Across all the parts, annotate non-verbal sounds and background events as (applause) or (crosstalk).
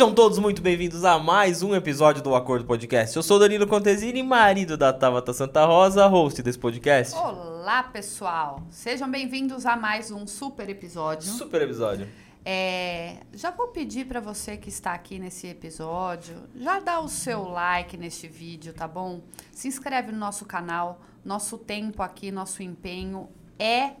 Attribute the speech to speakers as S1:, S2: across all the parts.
S1: Sejam todos muito bem-vindos a mais um episódio do Acordo Podcast. Eu sou Danilo Contesini, marido da Tabata Santa Rosa, host desse podcast.
S2: Olá, pessoal! Sejam bem-vindos a mais um super episódio.
S1: Super episódio.
S2: É, já vou pedir para você que está aqui nesse episódio, já dá o seu like neste vídeo, tá bom? Se inscreve no nosso canal. Nosso tempo aqui, nosso empenho é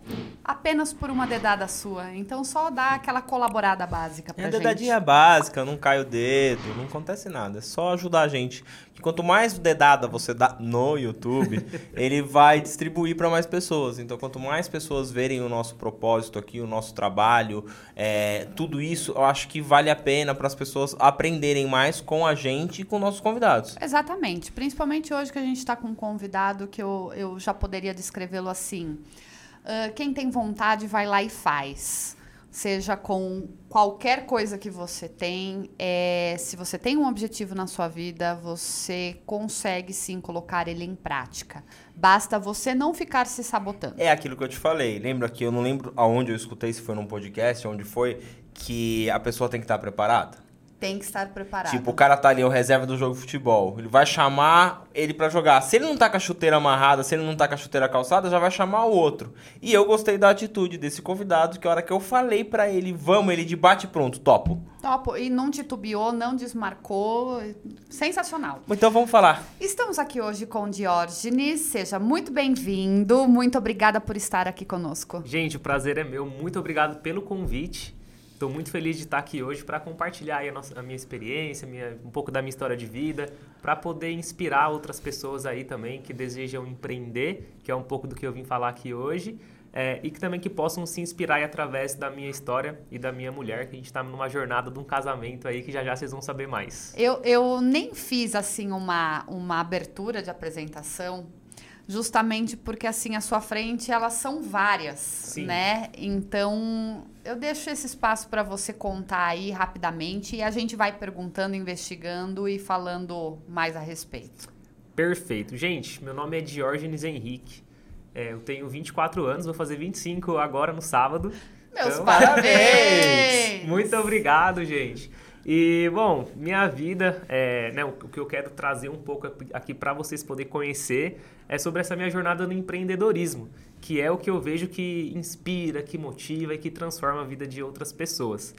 S2: apenas por uma dedada sua. Então só dá aquela colaborada básica pra
S1: É
S2: gente.
S1: dedadinha básica, não cai o dedo, não acontece nada. É só ajudar a gente. Que quanto mais dedada você dá no YouTube, (laughs) ele vai distribuir para mais pessoas. Então, quanto mais pessoas verem o nosso propósito aqui, o nosso trabalho, é, tudo isso, eu acho que vale a pena para as pessoas aprenderem mais com a gente e com nossos convidados.
S2: Exatamente. Principalmente hoje que a gente está com um convidado que eu, eu já poderia descrevê-lo assim. Ah, quem tem vontade vai lá e faz. Seja com qualquer coisa que você tem, é, se você tem um objetivo na sua vida, você consegue sim colocar ele em prática. Basta você não ficar se sabotando.
S1: É aquilo que eu te falei. Lembra que eu não lembro aonde eu escutei, se foi num podcast, onde foi, que a pessoa tem que estar preparada?
S2: Tem que estar preparado.
S1: Tipo, o cara tá ali, o reserva do jogo de futebol. Ele vai chamar ele pra jogar. Se ele não tá com a chuteira amarrada, se ele não tá com a chuteira calçada, já vai chamar o outro. E eu gostei da atitude desse convidado, que a hora que eu falei pra ele, vamos, ele de bate pronto, topo.
S2: Topo. E não titubeou, não desmarcou. Sensacional.
S1: Então vamos falar.
S2: Estamos aqui hoje com o Diógenes. Seja muito bem-vindo. Muito obrigada por estar aqui conosco.
S3: Gente, o prazer é meu. Muito obrigado pelo convite. Estou muito feliz de estar aqui hoje para compartilhar a, nossa- a minha experiência, minha- um pouco da minha história de vida, para poder inspirar outras pessoas aí também que desejam empreender, que é um pouco do que eu vim falar aqui hoje, é, e que também que possam se inspirar aí através da minha história e da minha mulher, que a gente está numa jornada de um casamento aí que já já vocês vão saber mais.
S2: Eu, eu nem fiz assim uma, uma abertura de apresentação, justamente porque assim à sua frente elas são várias,
S3: Sim.
S2: né? Então eu deixo esse espaço para você contar aí rapidamente e a gente vai perguntando, investigando e falando mais a respeito.
S3: Perfeito. Gente, meu nome é Diógenes Henrique. É, eu tenho 24 anos, vou fazer 25 agora no sábado.
S2: Meus
S3: Então,
S2: parabéns! (laughs)
S3: Muito obrigado, gente. E, bom, minha vida, é, né, o que eu quero trazer um pouco aqui para vocês poderem conhecer é sobre essa minha jornada no empreendedorismo, que é o que eu vejo que inspira, que motiva e que transforma a vida de outras pessoas.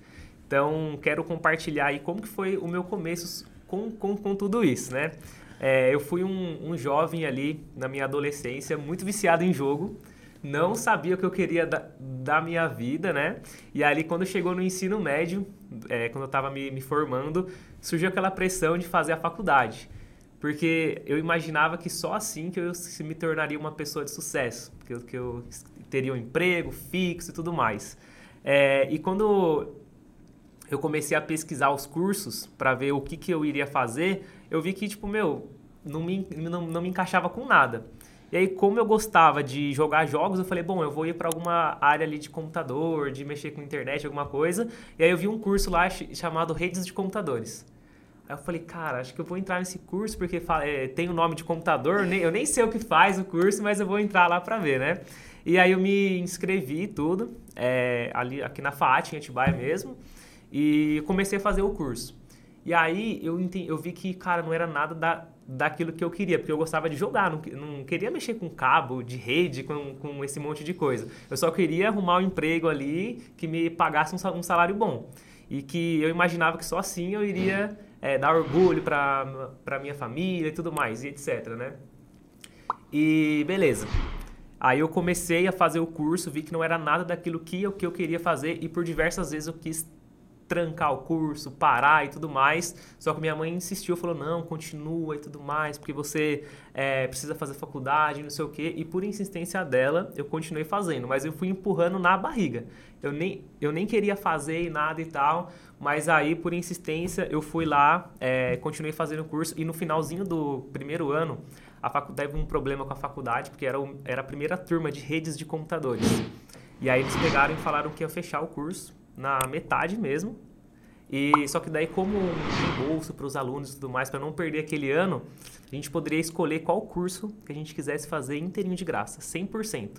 S3: Então, quero compartilhar aí como que foi o meu começo com, com, com tudo isso, né? É, eu fui um, um jovem ali na minha adolescência, muito viciado em jogo, não sabia o que eu queria da, da minha vida, né? E ali, quando chegou no ensino médio, é, quando eu estava me, me formando, surgiu aquela pressão de fazer a faculdade. Porque eu imaginava que só assim que eu me tornaria uma pessoa de sucesso, que eu, que eu teria um emprego fixo e tudo mais. É, e quando eu comecei a pesquisar os cursos para ver o que, que eu iria fazer, eu vi que, tipo, meu, não me, não, não me encaixava com nada. E aí, como eu gostava de jogar jogos, eu falei, bom, eu vou ir para alguma área ali de computador, de mexer com internet, alguma coisa. E aí eu vi um curso lá ch- chamado Redes de Computadores. Aí eu falei, cara, acho que eu vou entrar nesse curso porque é, tem o nome de computador, nem- eu nem sei o que faz o curso, mas eu vou entrar lá para ver, né? E aí eu me inscrevi e tudo, é, ali aqui na FAAT, em Atibaia mesmo, e comecei a fazer o curso. E aí eu, enten- eu vi que, cara, não era nada da, daquilo que eu queria, porque eu gostava de jogar, não, não queria mexer com cabo, de rede, com, com esse monte de coisa. Eu só queria arrumar um emprego ali que me pagasse um sa- salário bom. E que eu imaginava que só assim eu iria é, dar orgulho para minha família e tudo mais, e etc, né? E beleza. Aí eu comecei a fazer o curso, vi que não era nada daquilo que eu, que eu queria fazer e por diversas vezes eu quis trancar o curso, parar e tudo mais. Só que minha mãe insistiu, falou, não, continua e tudo mais, porque você é, precisa fazer faculdade, não sei o quê. E por insistência dela, eu continuei fazendo, mas eu fui empurrando na barriga. Eu nem, eu nem queria fazer e nada e tal, mas aí, por insistência, eu fui lá, é, continuei fazendo o curso e no finalzinho do primeiro ano, a faculdade teve um problema com a faculdade, porque era, o- era a primeira turma de redes de computadores. E aí eles pegaram e falaram que ia fechar o curso na metade mesmo. E só que daí como um reembolso para os alunos e tudo mais, para não perder aquele ano, a gente poderia escolher qual curso que a gente quisesse fazer inteirinho de graça, 100%.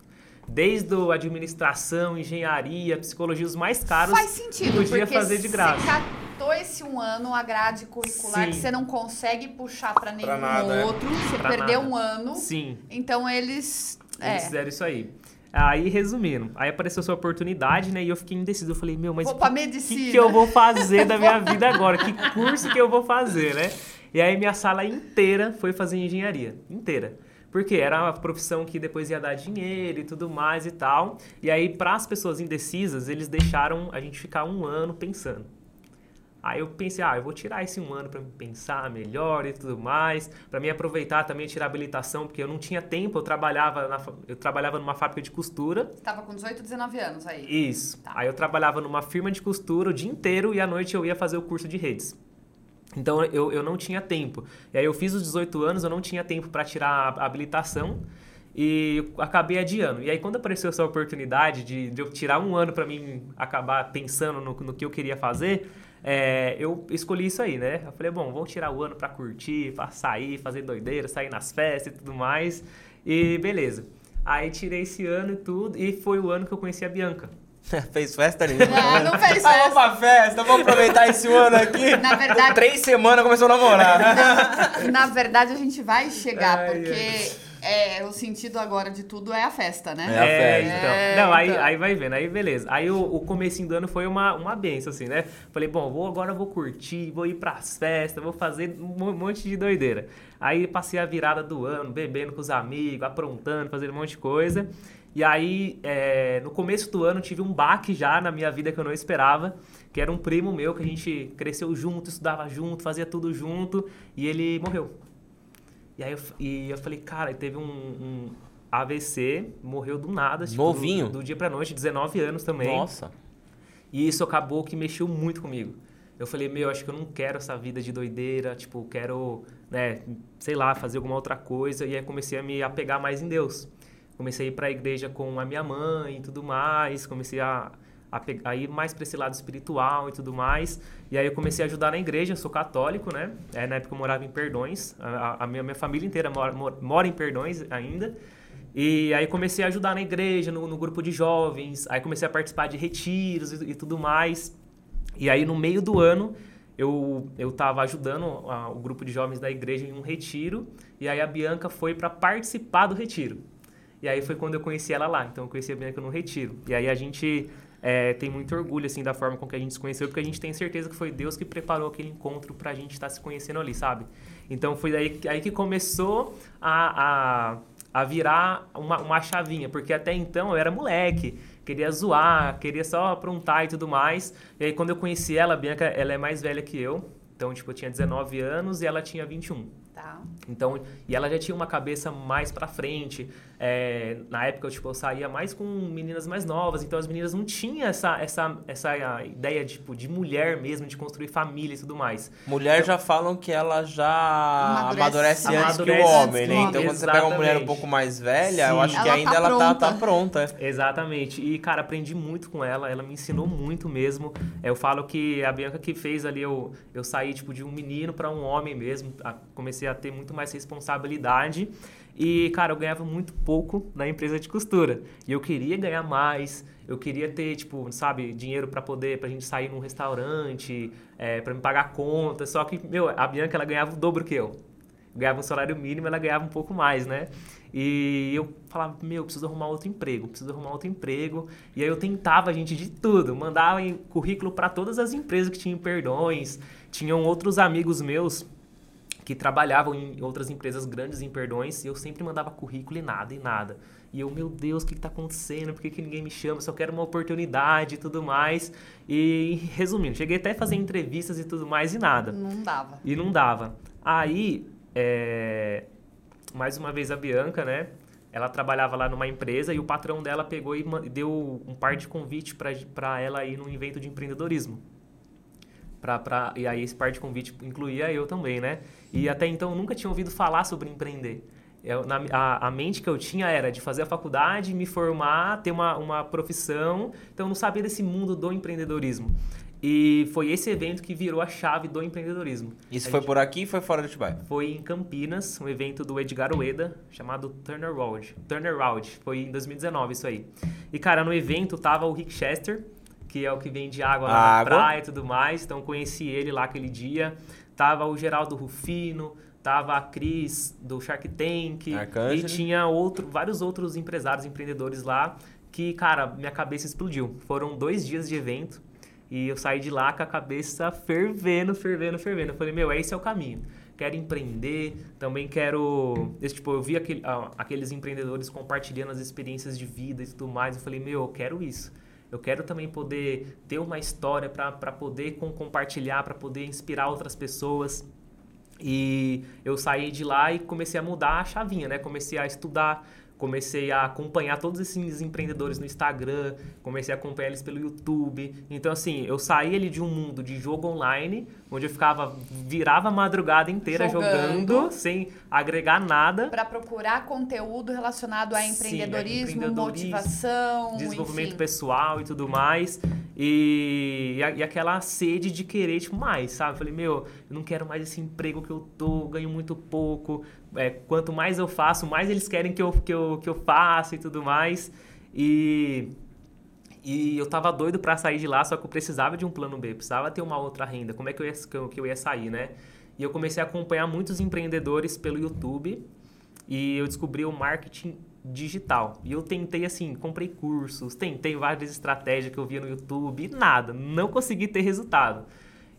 S3: Desde o administração, engenharia, psicologia, os mais caros,
S2: Faz sentido,
S3: podia
S2: porque
S3: fazer de graça.
S2: você completou esse um ano, a grade curricular,
S3: Sim.
S2: que você não consegue puxar pra nenhum
S1: nada, é.
S2: outro, você
S3: Pra
S2: perdeu
S3: nada.
S2: um ano.
S3: Sim,
S2: Então eles. É.
S3: eles fizeram isso aí. Aí, resumindo, aí apareceu sua oportunidade, né? E eu fiquei indeciso. Eu falei, meu, mas o que, que eu vou fazer da minha (laughs) vida agora? Que curso que eu vou fazer, né? E aí minha sala inteira foi fazer engenharia. Inteira. Porque era uma profissão que depois ia dar dinheiro e tudo mais e tal. E aí, para as pessoas indecisas, eles deixaram a gente ficar um ano pensando. Aí eu pensei, ah, eu vou tirar esse um ano para pensar melhor e tudo mais, para me aproveitar também tirar habilitação, porque eu não tinha tempo, eu trabalhava na, eu trabalhava numa fábrica de costura.
S2: Tava com 18, 19 anos aí.
S3: Isso.
S2: Tá.
S3: Aí eu trabalhava numa firma de costura o dia inteiro e à noite eu ia fazer o curso de redes. Então eu, eu não tinha tempo. E aí eu fiz os 18 anos, eu não tinha tempo para tirar a habilitação e acabei adiando. E aí quando apareceu essa oportunidade de, de eu tirar um ano para mim acabar pensando no, no que eu queria fazer, é, eu escolhi isso aí, né? Eu falei, bom, vamos tirar o ano para curtir, para sair, fazer doideira, sair nas festas e tudo mais. E beleza. Aí tirei esse ano e tudo, e foi o ano que eu conheci a Bianca. (laughs)
S1: fez festa nenhuma. (laughs)
S2: É, não fez
S1: Ah, vamos
S2: festa.
S1: pra festa, vamos aproveitar esse ano aqui.
S2: Na verdade-
S1: Com três semanas começou a namorar. (laughs)
S2: Na verdade, a gente vai chegar,
S3: Ai,
S2: porque é, o sentido agora de tudo é a festa, né?
S1: É a festa.
S3: então.
S2: É,
S3: não, aí,
S2: então.
S3: aí vai vendo, aí beleza. Aí o, o comecinho do ano foi uma, uma benção, assim, né? Falei, bom, vou, agora eu vou curtir, vou ir pras festas, vou fazer um mo- monte de doideira. Aí passei a virada do ano, bebendo com os amigos, aprontando, fazendo um monte de coisa. E aí, é, no começo do ano, tive um baque já na minha vida que eu não esperava, que era um primo meu, que a gente cresceu junto, estudava junto, fazia tudo junto, e ele morreu. E aí eu, e eu falei, cara, teve um, um AVC, morreu do nada. tipo,
S1: Novinho?
S3: Do, do dia pra noite, 19 anos também.
S1: Nossa.
S3: E isso acabou que mexeu muito comigo. Eu falei, meu, acho que eu não quero essa vida de doideira, tipo, quero, né, sei lá, fazer alguma outra coisa. E aí comecei a me apegar mais em Deus. Comecei a ir pra igreja com a minha mãe e tudo mais, comecei a, a, a ir mais pra esse lado espiritual e tudo mais. E aí eu comecei a ajudar na igreja, eu sou católico, né? É, na época eu morava em Perdões, a, a- minha, minha família inteira mora, mora, em Perdões ainda. E aí comecei a ajudar na igreja, no, no grupo de jovens, aí comecei a participar de retiros e, e tudo mais. E aí no meio do ano eu eu ajudando a- o grupo de jovens da igreja em um retiro e aí a Bianca foi para participar do retiro. E aí foi quando eu conheci ela lá. Então eu conheci a Bianca no retiro. E aí a gente é, tem muito orgulho assim da forma com que a gente se conheceu, porque a gente tem certeza que foi Deus que preparou aquele encontro pra gente estar se conhecendo ali, sabe? Então foi daí que- aí que começou a, a, a virar uma, uma chavinha, porque até então eu era moleque, queria zoar, queria só aprontar e tudo mais. E aí quando eu conheci ela, a Bianca, ela é mais velha que eu. Então, tipo, eu tinha 19 anos e ela tinha 21.
S2: Tá.
S3: Então, e ela já tinha uma cabeça mais pra frente. É, na época, eu, tipo, eu saía mais com meninas mais novas, então as meninas não tinham essa, essa, essa ideia tipo, de mulher mesmo, de construir família e tudo mais.
S1: Mulher já falam que ela já
S2: Amadurece-
S1: amadurece, antes
S3: amadurece
S1: que o homem,
S2: que o
S1: né?
S2: homem.
S1: Então quando você pega uma mulher um
S3: Exatamente.
S1: pouco mais velha, eu
S3: Sim.
S1: acho que
S2: Ela
S1: ainda
S2: tá
S1: ela tá, tá
S2: pronta.
S1: pronta.
S3: Exatamente. E, cara, aprendi muito com ela. Ela me ensinou muito mesmo. Eu falo que a Bianca que fez ali, eu, eu saí, tipo, de um menino para um homem mesmo. Comecei a ter muito mais responsabilidade. E, cara, eu ganhava muito pouco na empresa de costura. E eu queria ganhar mais. Eu queria ter, tipo, sabe, dinheiro para poder, pra gente sair num restaurante, é, para me pagar conta. Só que, meu, a Bianca, ela ganhava o dobro que eu ganhava um salário mínimo, ela ganhava um pouco mais, né? E eu falava, meu, preciso arrumar outro emprego, preciso arrumar outro emprego. E aí eu tentava, gente, de tudo. Mandava currículo para todas as empresas que tinham perdões. Tinham outros amigos meus que trabalhavam em outras empresas grandes em perdões e eu sempre mandava currículo e nada, e nada. E eu, meu Deus, o que está acontecendo? Por que, que ninguém me chama? Só quero uma oportunidade e tudo mais. E resumindo, cheguei até a fazer entrevistas e tudo mais e nada.
S2: Não dava.
S3: E não dava. Aí, é, mais uma vez a Bianca, né? Ela trabalhava lá numa empresa e o patrão dela pegou e deu um par de convite para ela ir num evento de empreendedorismo. Pra, pra, e aí esse par de convite incluía eu também, né? E até então eu nunca tinha ouvido falar sobre empreender. Eu, na, a, a mente que eu tinha era de fazer a faculdade, me formar, ter uma, uma profissão. Então eu não sabia desse mundo do empreendedorismo. E foi esse evento que virou a chave do empreendedorismo.
S1: Isso
S3: A
S1: foi
S3: gente-
S1: por aqui e foi fora de Atibaia?
S3: foi em Campinas, um evento do Edgar Ueda, chamado Turnaround. Turnaround, foi em 2019 isso aí. E, cara, no evento tava o Rick Chester, que é o que vende água lá na
S1: Água.
S3: praia e tudo mais. Então conheci ele lá aquele dia. Tava o Geraldo Rufino, tava a Cris do Shark Tank
S1: Arcangeli.
S3: e tinha outro, vários outros empresários, empreendedores lá que, cara, minha cabeça explodiu. Foram dois dias de evento e eu saí de lá com a cabeça fervendo, fervendo, fervendo. Eu falei, meu, esse é o caminho. Quero empreender, também quero. Esse, tipo, eu vi aquele, aqueles empreendedores compartilhando as experiências de vida e tudo mais. Eu falei, meu, eu quero isso. Eu quero também poder ter uma história para poder com, compartilhar, para poder inspirar outras pessoas. E eu saí de lá e comecei a mudar a chavinha, né? Comecei a estudar, comecei a acompanhar todos esses empreendedores no Instagram, comecei a acompanhar eles pelo YouTube. Então, assim, eu saí ali de um mundo de jogo online, onde eu ficava, virava a madrugada inteira
S2: Jogando.
S3: jogando, sem agregar nada.
S2: Para procurar conteúdo relacionado a
S3: Sim,
S2: empreendedorismo,
S3: empreendedorismo,
S2: motivação,
S3: desenvolvimento
S2: enfim.
S3: pessoal e tudo mais. E, e, aquela sede de querer, tipo, mais, sabe? Falei, meu, eu não quero mais esse emprego que eu tô, ganho muito pouco. É, quanto mais eu faço, mais eles querem que eu, que eu, que eu faça e tudo mais. E, e eu tava doido pra sair de lá, só que eu precisava de um plano B, precisava ter uma outra renda. Como é que eu ia, que eu ia sair, né? E eu comecei a acompanhar muitos empreendedores pelo YouTube e eu descobri o marketing digital. E eu tentei assim, comprei cursos, tentei várias estratégias que eu via no YouTube, nada, não consegui ter resultado.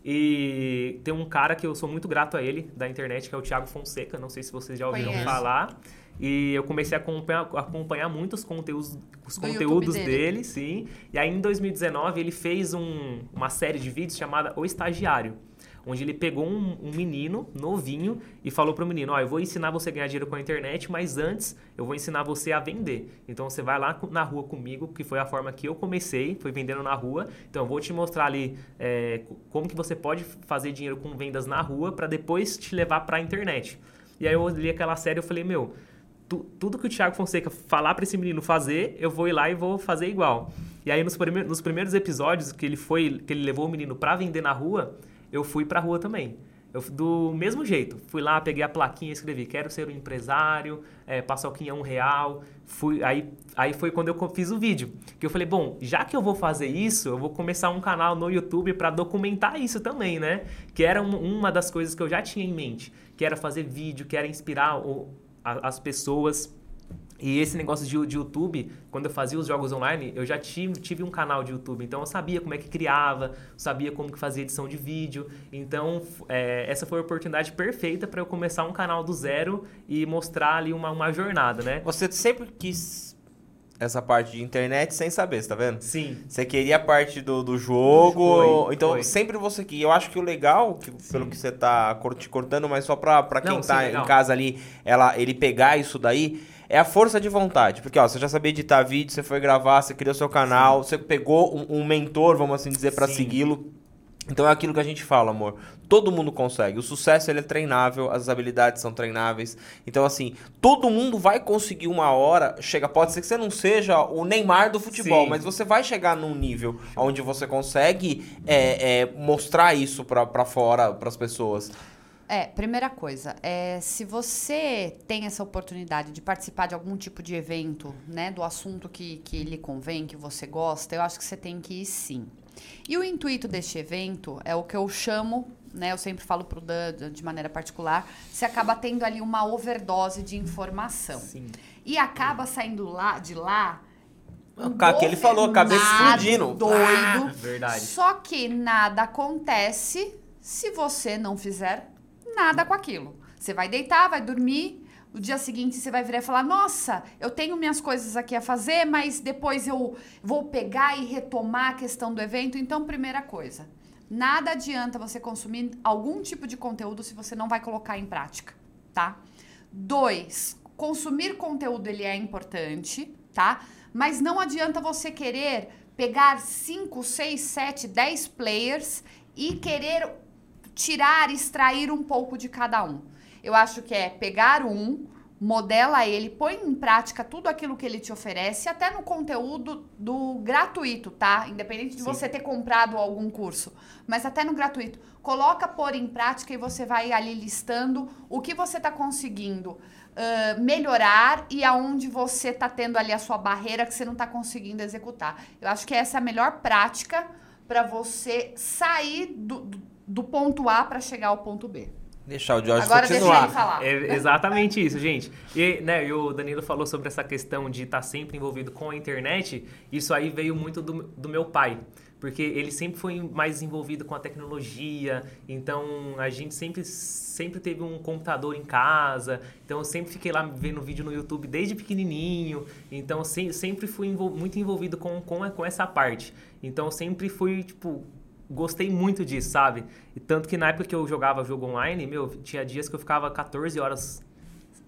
S3: E tem um cara que eu sou muito grato a ele, da internet, que é o Thiago Fonseca, não sei se vocês já ouviram
S2: Conheço.
S3: falar. E eu comecei a acompanhar, acompanhar muito os conteúdos, os
S2: Do
S3: conteúdos
S2: dele.
S3: dele, sim. E aí em 2019 ele fez um- uma série de vídeos chamada O Estagiário onde ele pegou um, um menino novinho e falou pro menino, ó, eu vou ensinar você a ganhar dinheiro com a internet, mas antes eu vou ensinar você a vender. Então você vai lá na rua comigo, que foi a forma que eu comecei, foi vendendo na rua. Então eu vou te mostrar ali é, co- como que você pode fazer dinheiro com vendas na rua para depois te levar para a internet. E aí eu li aquela série e falei, meu, tu- tudo que o Thiago Fonseca falar para esse menino fazer, eu vou ir lá e vou fazer igual. E aí nos, prime- nos primeiros episódios que ele foi, que ele levou o menino para vender na rua, eu fui pra rua também. Eu, do mesmo jeito, fui lá, peguei a plaquinha, escrevi, quero ser um empresário, é, paçoquinha um real. Fui, aí, aí foi quando eu fiz o vídeo. Que eu falei, bom, já que eu vou fazer isso, eu vou começar um canal no YouTube para documentar isso também, né? Que era um- uma das coisas que eu já tinha em mente. Que era fazer vídeo, que era inspirar o- a- as pessoas. E esse negócio de, de YouTube, quando eu fazia os jogos online, eu já tive, tive um canal de YouTube. Então eu sabia como é que criava, sabia como que fazia edição de vídeo. Então é, essa foi a oportunidade perfeita para eu começar um canal do zero e mostrar ali uma, uma jornada, né?
S1: Você sempre quis essa parte de internet sem saber, você tá vendo?
S3: Sim.
S1: Você queria a parte do, do jogo.
S3: Foi,
S1: então,
S3: foi.
S1: sempre você quis. Eu acho que o legal, que, pelo que você tá te cortando, mas só pra, pra quem
S3: Não, sim,
S1: tá em
S3: legal.
S1: casa ali, ela, ele pegar isso daí, é a força de vontade. Porque, ó, você já sabia editar vídeo, você foi gravar, você criou seu canal, você pegou um, um mentor, vamos assim dizer, pra
S3: Sim.
S1: segui-lo. Então é aquilo que a gente fala, amor. Todo mundo consegue. O sucesso ele é treinável, as habilidades são treináveis. Então assim, todo mundo vai conseguir uma hora. Chega, pode ser que você não seja o Neymar do futebol,
S3: Sim.
S1: mas você vai chegar num nível onde você consegue é, é, mostrar isso pra fora, pras pessoas.
S2: É, primeira coisa, é, se você tem essa oportunidade de participar de algum tipo de evento, né, do assunto que, que lhe convém, que você gosta, eu acho que você tem que ir sim. E o intuito deste evento é o que eu chamo, né, eu sempre falo pro Dan de maneira particular, você acaba tendo ali uma overdose de informação.
S3: Sim.
S2: E acaba saindo lá, de lá
S1: O cara que ele falou, cabeça explodindo.
S2: Doido.
S3: Verdade.
S2: Só que nada acontece se você não fizer nada com aquilo. Você vai deitar, vai dormir. O dia seguinte você vai virar e falar: Nossa, eu tenho minhas coisas aqui a fazer, mas depois eu vou pegar e retomar a questão do evento. Então, primeira coisa: nada adianta você consumir algum tipo de conteúdo se você não vai colocar em prática, tá? Dois, consumir conteúdo ele é importante, tá? Mas não adianta você querer pegar 5, 6, 7, 10 players e querer tirar, extrair um pouco de cada um. Eu acho que é pegar um, modela ele, põe em prática tudo aquilo que ele te oferece, até no conteúdo do gratuito, tá? Independente de
S3: Sim.
S2: você ter comprado algum curso, mas até no gratuito. Coloca pôr em prática e você vai ali listando o que você está conseguindo ah, melhorar e aonde você está tendo ali a sua barreira que você não está conseguindo executar. Eu acho que essa é a melhor prática para você sair do, do, do ponto A para chegar ao ponto B.
S1: Deixar o Jorge
S2: Agora deixa
S1: continuar.
S2: ele falar.
S3: É exatamente isso, gente. E, né, e o Danilo falou sobre essa questão de estar sempre envolvido com a internet. Isso aí veio muito do, do meu pai. Porque ele sempre foi mais envolvido com a tecnologia, então a gente sempre, sempre teve um computador em casa, então eu sempre fiquei lá vendo vídeo no YouTube desde pequenininho, então se- sempre fui envol- muito envolvido com, com, com essa parte. Então eu sempre fui, tipo, gostei muito disso, sabe? E tanto que na época que eu jogava jogo online, meu, tinha dias que eu ficava 14 horas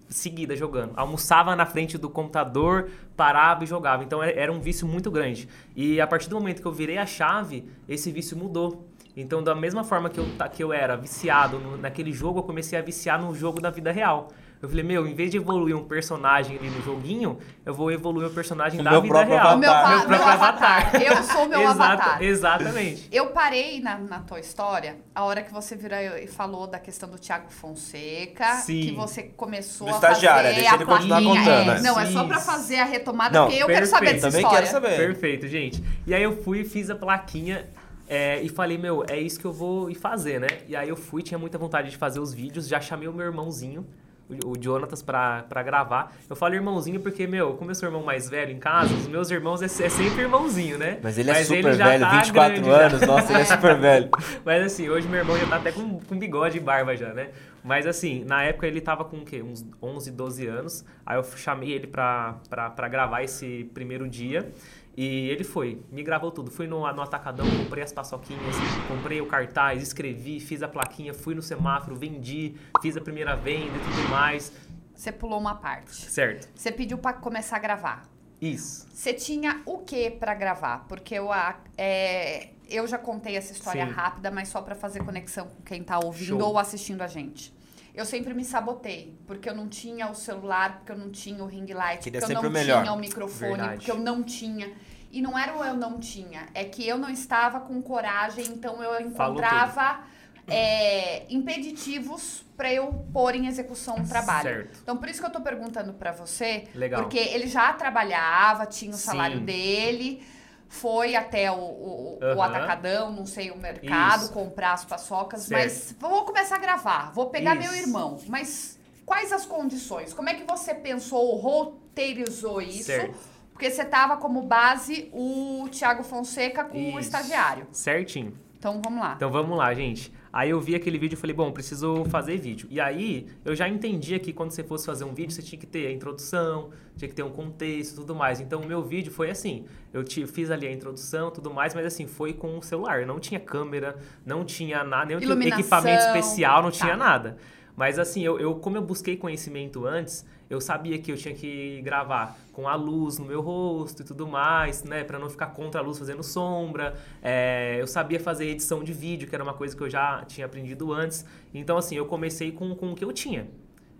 S3: seguidas jogando. Almoçava na frente do computador, parava e jogava. Então era- era um vício muito grande. E a partir do momento que eu virei a chave, esse vício mudou. Então, da mesma forma que eu, que eu era viciado no- naquele jogo, eu comecei a viciar no jogo da vida real. Eu falei, meu, em vez de evoluir um personagem ali no joguinho, eu vou evoluir o personagem
S1: O
S3: da
S1: meu
S3: vida
S1: próprio
S3: real.
S2: O meu,
S1: avatar.
S3: Meu
S2: meu
S3: próprio
S2: avatar.
S3: avatar.
S2: Eu sou o meu (laughs)
S3: Exata-
S2: avatar.
S3: Exatamente.
S2: Eu parei na, na tua história a hora que você virou e falou da questão do Thiago Fonseca,
S3: Sim.
S2: que você começou
S1: Do
S2: a fazer
S1: deixa
S2: a
S1: ele continuar
S2: plaquinha.
S1: contando,
S2: É? Não, é só pra
S3: Isso.
S2: fazer a retomada,
S1: Não,
S2: porque eu quero
S3: perfeito.
S2: saber dessa
S1: Também
S2: história.
S1: quero saber.
S3: Perfeito, gente. E aí eu fui, fiz a plaquinha é, e falei, meu, é isso que eu vou ir fazer, né? E aí eu fui, tinha muita vontade de fazer os vídeos, já chamei o meu irmãozinho, o, o Jonatas, pra gravar. Eu falo irmãozinho porque, meu, como eu sou irmão mais velho em casa, os meus irmãos é, é sempre irmãozinho, né?
S1: Mas ele é super
S3: já
S1: velho,
S3: tá
S1: 24
S3: grande já.
S1: anos, nossa, ele é super (laughs) velho.
S3: Mas assim, hoje meu irmão já tá até com, com bigode e barba já, né? Mas assim, na época ele tava com o quê? Uns 11, 12 anos. Aí eu chamei ele pra, pra, pra gravar esse primeiro dia. E ele foi, me gravou tudo. Fui no, no Atacadão, comprei as paçoquinhas, comprei o cartaz, escrevi, fiz a plaquinha, fui no semáforo, vendi, fiz a primeira venda e tudo mais.
S2: Você pulou uma parte.
S3: Certo.
S2: Você pediu pra começar a gravar.
S3: Isso.
S2: Você tinha o que pra gravar? Porque eu, é, eu já contei essa história
S3: Sim.
S2: rápida, mas só pra fazer conexão com quem tá ouvindo
S3: Show.
S2: ou assistindo a gente. Eu sempre me sabotei, porque eu não tinha o celular, porque eu não tinha o ring light,
S1: Queria
S2: porque eu não
S1: o melhor.
S2: tinha o microfone,
S3: Verdade.
S2: porque eu não tinha. E não era o eu não tinha, é que eu não estava com coragem, então eu encontrava é, impeditivos pra eu pôr em execução um trabalho.
S3: Certo.
S2: Então, por isso que eu tô perguntando pra você,
S3: Legal.
S2: porque ele já trabalhava, tinha o
S3: Sim.
S2: salário dele, foi até o, o, o
S3: Aham.
S2: atacadão, não sei, o mercado,
S3: Isso.
S2: comprar as paçocas,
S3: Certo.
S2: mas vou começar a gravar, vou pegar meu
S3: Isso.
S2: irmão, mas quais as condições? Como é que você pensou, roteirizou isso?
S3: Certo.
S2: Porque você tava como base o Thiago Fonseca com o
S3: Isso.
S2: estagiário.
S3: Certinho.
S2: Então, vamos lá.
S3: Então vamos lá, gente. Aí eu vi aquele vídeo e falei, bom, preciso fazer vídeo. E aí eu já entendia que quando você fosse fazer um vídeo, você tinha que ter a introdução, tinha que ter um contexto e tudo mais. Então o meu vídeo foi assim. Eu te- fiz ali a introdução tudo mais, mas assim, foi com o celular. Não tinha câmera, não tinha nada, nenhum
S2: Iluminação,
S3: equipamento especial, não
S2: tá.
S3: tinha nada. Mas assim, eu, eu- como eu busquei conhecimento antes, eu sabia que eu tinha que gravar com a luz no meu rosto e tudo mais, né? Pra não ficar contra a luz fazendo sombra. É, eu sabia fazer edição de vídeo, que era uma coisa que eu já tinha aprendido antes. Então, assim, eu comecei com, com o que eu tinha.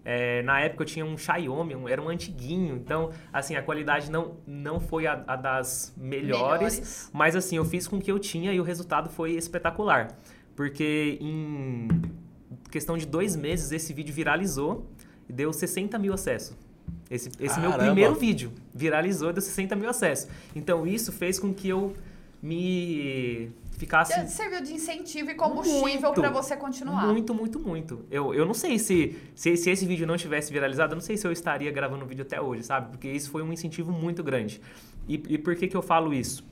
S3: É, na época eu tinha um Xiaomi, um- era um antiguinho, então, assim, a qualidade não, não foi a, a das melhores,
S2: Melhores.
S3: mas assim, eu fiz com o que eu tinha e o resultado foi espetacular. Porque em questão de dois meses esse vídeo viralizou e deu 60 mil acessos. Esse, esse meu primeiro vídeo viralizou e deu 60 mil acessos. Então isso fez com que eu me ficasse
S2: Serviu de incentivo e combustível pra você continuar.
S3: muito, muito, muito. Eu, eu não sei se, se, se esse vídeo não tivesse viralizado, eu não sei se eu estaria gravando o vídeo até hoje, sabe? Porque isso foi um incentivo muito grande. E, e por que, que eu falo isso?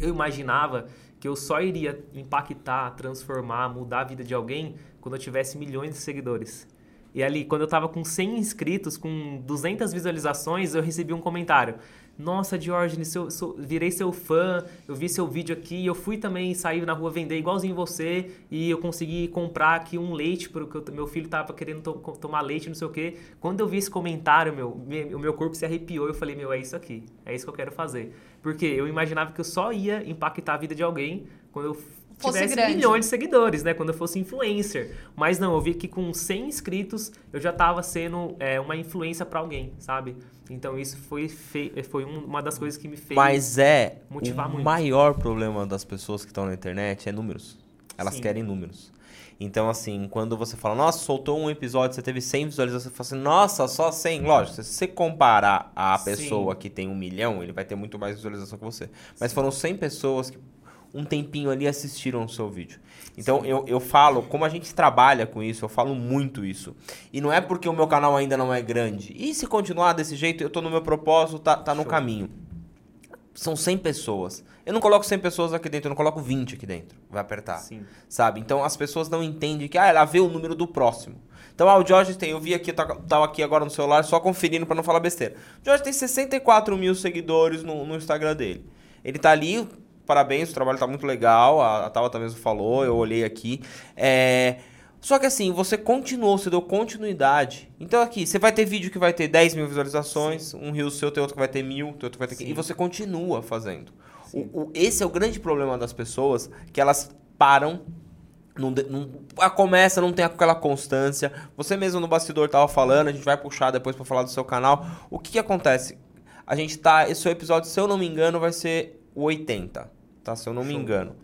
S3: Eu imaginava que eu só iria impactar, transformar, mudar a vida de alguém quando eu tivesse milhões de seguidores. E ali, quando eu tava com 100 inscritos, com 200 visualizações, eu recebi um comentário. Nossa, Diógenes, eu virei seu fã, eu vi seu vídeo aqui, eu fui também sair na rua vender igualzinho você e eu consegui comprar aqui um leite porque eu- meu filho tava querendo to- tomar leite, não sei o quê. Quando eu vi esse comentário, meu, me- o meu corpo se arrepiou, eu falei, meu, é isso aqui, é isso que eu quero fazer. Porque eu imaginava que eu só ia impactar a vida de alguém quando eu tivesse
S2: grande.
S3: milhões de seguidores, né? Quando eu fosse influencer. Mas não, eu vi que com 100 inscritos eu já tava sendo é, uma influência para alguém, sabe? Então isso foi, foi um- uma das coisas que me fez.
S1: Mas é
S3: motivar
S1: o
S3: muito.
S1: maior problema das pessoas que estão na internet é números. Elas
S3: Sim.
S1: querem números. Então, assim, quando você fala, nossa, soltou um episódio, você teve 100 visualizações, você fala assim, nossa, só 100. Lógico, se você comparar a
S3: Sim.
S1: pessoa que tem um milhão, ele vai ter muito mais visualização que você. Mas foram 100 pessoas que um tempinho ali assistiram o seu vídeo. Então, eu, eu falo, como a gente trabalha com isso, eu falo muito isso. E não é porque o meu canal ainda não é grande. E se continuar desse jeito, eu tô no meu propósito, tá, tá no
S3: Show.
S1: caminho. São 100 pessoas. Eu não coloco 100 pessoas aqui dentro, eu não coloco 20 aqui dentro. Vai apertar.
S3: Sim.
S1: Sabe? Então as pessoas não entendem que ah, ela vê o número do próximo. Então, ah, o Jorge tem, eu vi aqui, eu tava aqui agora no celular só conferindo pra não falar besteira. O Jorge tem 64 mil seguidores no, no Instagram dele. Ele tá ali, parabéns, o trabalho tá muito legal, a, a Tabata mesmo falou, eu olhei aqui. É. Só que assim, você continuou, você deu continuidade. Então aqui, você vai ter vídeo que vai ter 10 mil visualizações, um rio seu tem outro que vai ter mil, tem outro que vai ter...
S3: Sim.
S1: E você continua fazendo. O, o- esse é o grande problema das pessoas, que elas param, não, não- ah, começa, não tem aquela constância. Você mesmo no bastidor tava falando, a gente vai puxar depois pra falar do seu canal. O que que acontece? A gente tá, esse seu episódio, se eu não me engano, vai ser o 80, tá? Se eu não me
S3: Show.
S1: engano.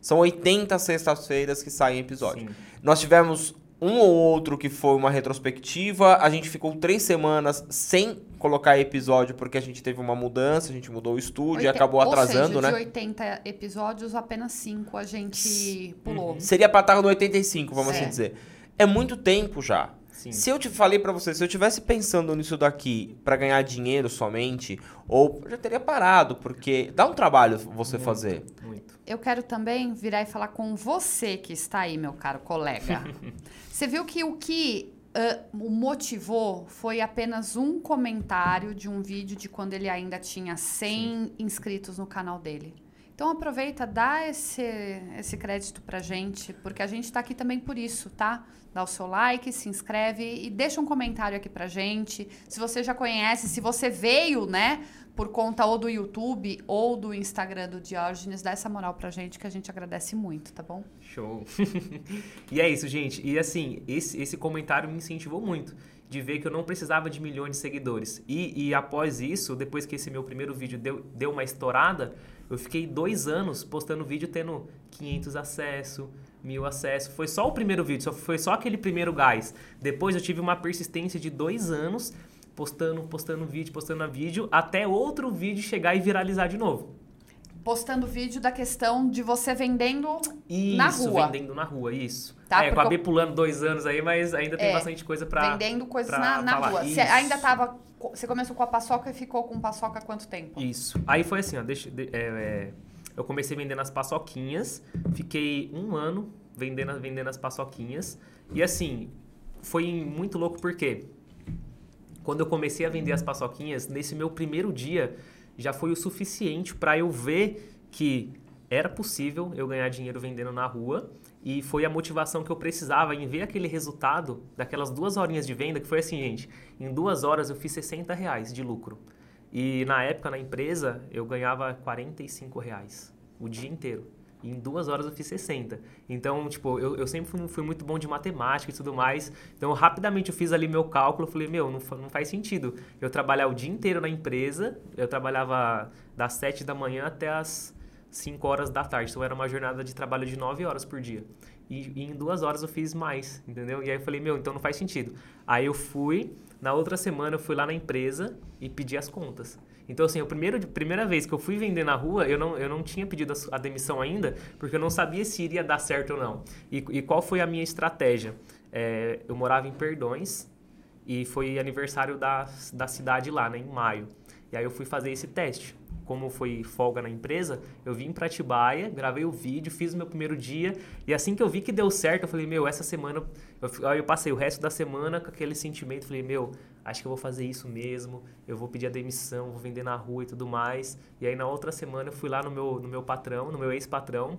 S1: São 80 sextas-feiras que saem episódio.
S3: Sim.
S1: Nós tivemos um ou outro que foi uma retrospectiva. A gente ficou três semanas sem colocar episódio porque a gente teve uma mudança, a gente mudou o estúdio e
S2: Oiten-
S1: acabou
S2: Ou
S1: atrasando,
S2: seja,
S1: né?
S2: de 80 episódios, apenas 5 a gente pulou.
S1: Seria pra estar no 85, vamos
S2: É.
S1: assim dizer. É muito tempo já.
S3: Sim.
S1: Se eu te falei pra você, se eu tivesse pensando nisso daqui pra ganhar dinheiro somente, ou eu já teria parado, porque dá um trabalho você
S3: Muito,
S1: fazer.
S3: Muito.
S2: Eu quero também virar e falar com você que está aí, meu caro colega. (laughs) você viu que o que ah, o motivou foi apenas um comentário de um vídeo de quando ele ainda tinha 100 inscritos no canal dele. Então aproveita, dá esse, esse crédito pra gente, porque a gente tá aqui também por isso, tá? Dá o seu like, se inscreve e deixa um comentário aqui pra gente. Se você já conhece, se você veio, né, por conta ou do YouTube ou do Instagram do Diógenes, dá essa moral pra gente que a gente agradece muito, tá bom?
S3: Show. (laughs) e é isso, gente. E assim, esse, esse comentário me incentivou muito. De ver que eu não precisava de milhões de seguidores. E, e após isso, depois que esse meu primeiro vídeo deu, deu uma estourada, eu fiquei dois anos postando vídeo tendo 500 acessos, mil acessos. Foi só o primeiro vídeo, só, foi só aquele primeiro gás. Depois eu tive uma persistência de dois anos postando, postando vídeo, postando vídeo, até outro vídeo chegar e viralizar de novo.
S2: Postando vídeo da questão de você vendendo
S3: Isso,
S2: Na rua.
S3: vendendo na rua, isso.
S2: Tá,
S3: é,
S2: porque
S3: acabei pulando dois anos aí, mas ainda tem
S2: É,
S3: bastante coisa pra.
S2: vendendo coisas
S3: pra
S2: na, na
S3: falar.
S2: rua. Você ainda tava. Você começou com a paçoca e ficou com paçoca há quanto tempo?
S3: Isso. Aí foi assim, ó. Deixa, de- é, é, eu comecei vendendo as paçoquinhas, fiquei um ano vendendo, vendendo as paçoquinhas. E assim, foi muito louco porque quando eu comecei a vender as paçoquinhas, nesse meu primeiro dia, já foi o suficiente para eu ver que era possível eu ganhar dinheiro vendendo na rua. E foi a motivação que eu precisava em ver aquele resultado daquelas duas horinhas de venda, que foi assim, gente, em duas horas eu fiz 60 reais de lucro. E na época, na empresa, eu ganhava 45 reais o dia inteiro. E em duas horas eu fiz 60. Então, tipo, eu, eu sempre fui, fui muito bom de matemática e tudo mais. Então, rapidamente eu fiz ali meu cálculo. Falei, meu, não, não faz sentido eu trabalhar o dia inteiro na empresa. Eu trabalhava das 7 da manhã até as 5 horas da tarde. Então, era uma jornada de trabalho de 9 horas por dia. E, e em duas horas eu fiz mais, entendeu? E aí eu falei, meu, então não faz sentido. Aí eu fui, na outra semana eu fui lá na empresa e pedi as contas. Então, assim, a primeira, primeira vez que eu fui vender na rua, eu não, eu não tinha pedido a, a demissão ainda, porque eu não sabia se iria dar certo ou não. E, e qual foi a minha estratégia? É, eu morava em Perdões e foi aniversário da, da cidade lá, né, em maio. E aí eu fui fazer esse teste. Como foi folga na empresa, eu vim pra Atibaia, gravei o vídeo, fiz o meu primeiro dia. E assim que eu vi que deu certo, eu falei, meu, essa semana. Eu, eu passei o resto da semana com aquele sentimento. Falei, meu, acho que eu vou fazer isso mesmo. Eu vou pedir a demissão, vou vender na rua e tudo mais. E aí na outra semana eu fui lá no meu, no meu patrão, no meu ex-patrão,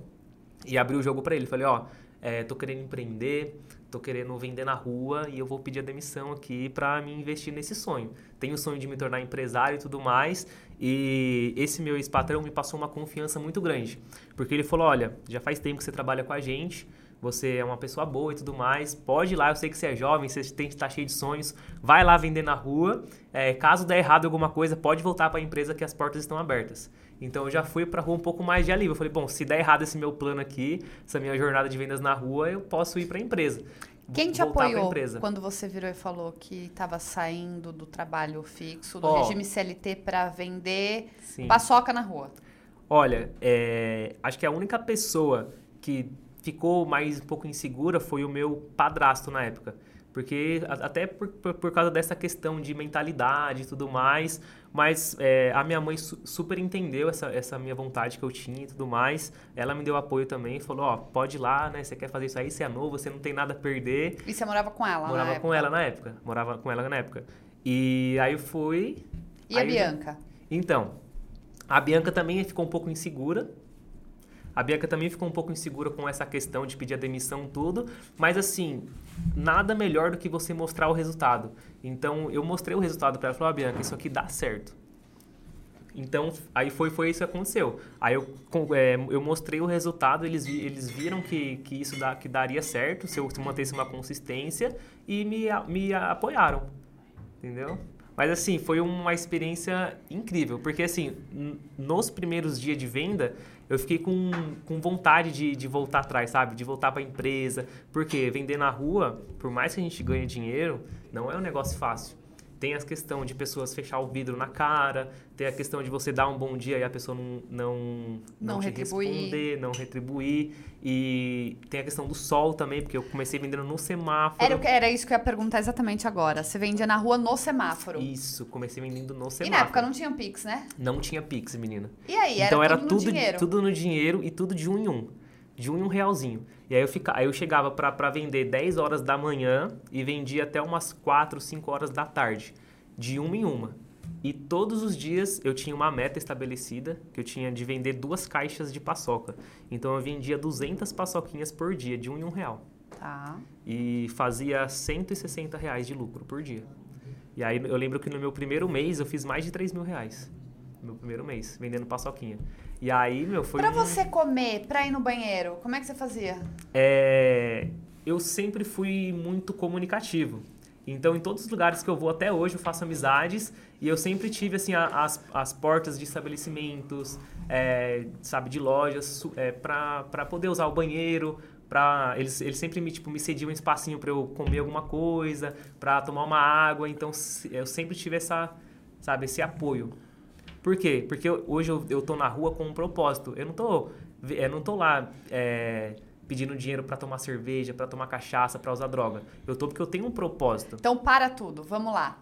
S3: e abri o jogo pra ele. Falei, ó, é, tô querendo empreender, tô querendo vender na rua e eu vou pedir a demissão aqui para me investir nesse sonho. Tenho o sonho de me tornar empresário e tudo mais, e esse meu ex-patrão me passou uma confiança muito grande, porque ele falou: olha, já faz tempo que você trabalha com a gente, você é uma pessoa boa e tudo mais, pode ir lá, eu sei que você é jovem, você tem que estar cheio de sonhos, vai lá vender na rua, é, caso der errado alguma coisa, pode voltar para a empresa que as portas estão abertas. Então eu já fui para a rua um pouco mais de alívio. Eu falei, bom, se der errado esse meu plano aqui, essa minha jornada de vendas na rua, eu posso ir para a empresa.
S2: Quem te apoiou quando você virou e falou que estava saindo do trabalho fixo, do oh, regime CLT para vender sim. paçoca na rua?
S3: Olha, é, acho que a única pessoa que ficou mais um pouco insegura foi o meu padrasto na época. Porque até por, por, causa dessa questão de mentalidade e tudo mais, mas é, a minha mãe su super entendeu essa, essa minha vontade que eu tinha e tudo mais. Ela me deu apoio também, falou, ó, pode ir lá, né? Você quer fazer isso aí, você é novo, você não tem nada a perder.
S2: E você morava com ela
S3: Morava
S2: com
S3: época. ela na época. Morava com ela na época. E aí eu fui...
S2: E a Bianca?
S3: Então, a Bianca também ficou um pouco insegura, a Bianca também ficou um pouco insegura com essa questão de pedir a demissão tudo, mas assim, nada melhor do que você mostrar o resultado. Então, eu mostrei o resultado para ela, falou, ah, Bianca, isso aqui dá certo. Então, aí foi, foi isso que aconteceu. Aí eu, é, eu mostrei o resultado, eles, eles viram que, que isso dá, que daria certo se eu mantesse uma consistência e me, me apoiaram. Entendeu? Mas assim, foi uma experiência incrível, porque assim, nos primeiros dias de venda, eu fiquei com, com vontade de, de voltar atrás, sabe? De voltar para a empresa. Porque vender na rua, por mais que a gente ganhe dinheiro, não é um negócio fácil. Tem a questão de pessoas fechar o vidro na cara, tem a questão de você dar um bom dia e a pessoa não, não, não,
S2: não retribuir.
S3: responder, não retribuir. E tem a questão do sol também, porque eu comecei vendendo no semáforo.
S2: Era, era isso que eu ia perguntar exatamente agora. Você vendia na rua no semáforo?
S3: Isso, comecei vendendo no semáforo. E
S2: na época não tinha Pix, né?
S3: Não tinha Pix, menina.
S2: E aí, então era, tudo,
S3: tudo
S2: no dinheiro?
S3: tudo no dinheiro e tudo de um em um. De um em um realzinho. E aí eu, fica, aí eu chegava para vender 10 horas da manhã e vendia até umas 4, 5 horas da tarde de uma em uma. E todos os dias eu tinha uma meta estabelecida, que eu tinha de vender duas caixas de paçoca. Então eu vendia 200 paçoquinhas por dia, de um em um real.
S2: Tá.
S3: E fazia 160 reais de lucro por dia. E aí eu lembro que no meu primeiro mês eu fiz mais de 3 mil reais. No meu primeiro mês, vendendo paçoquinha. E aí, meu, foi.
S2: Pra
S3: um...
S2: você comer, pra ir no banheiro, como é que você fazia?
S3: É. Eu sempre fui muito comunicativo. Então, em todos os lugares que eu vou até hoje, eu faço amizades e eu sempre tive, assim, as, as portas de estabelecimentos, é, sabe, de lojas, é, para poder usar o banheiro, para eles, eles sempre me, tipo, me cediam um espacinho para eu comer alguma coisa, para tomar uma água. Então, eu sempre tive essa, sabe, esse apoio. Por quê? Porque hoje eu, eu tô na rua com um propósito. Eu não tô, eu não tô lá... É, pedindo dinheiro para tomar cerveja, para tomar cachaça, para usar droga. Eu tô porque eu tenho um propósito.
S2: Então, para tudo. Vamos lá.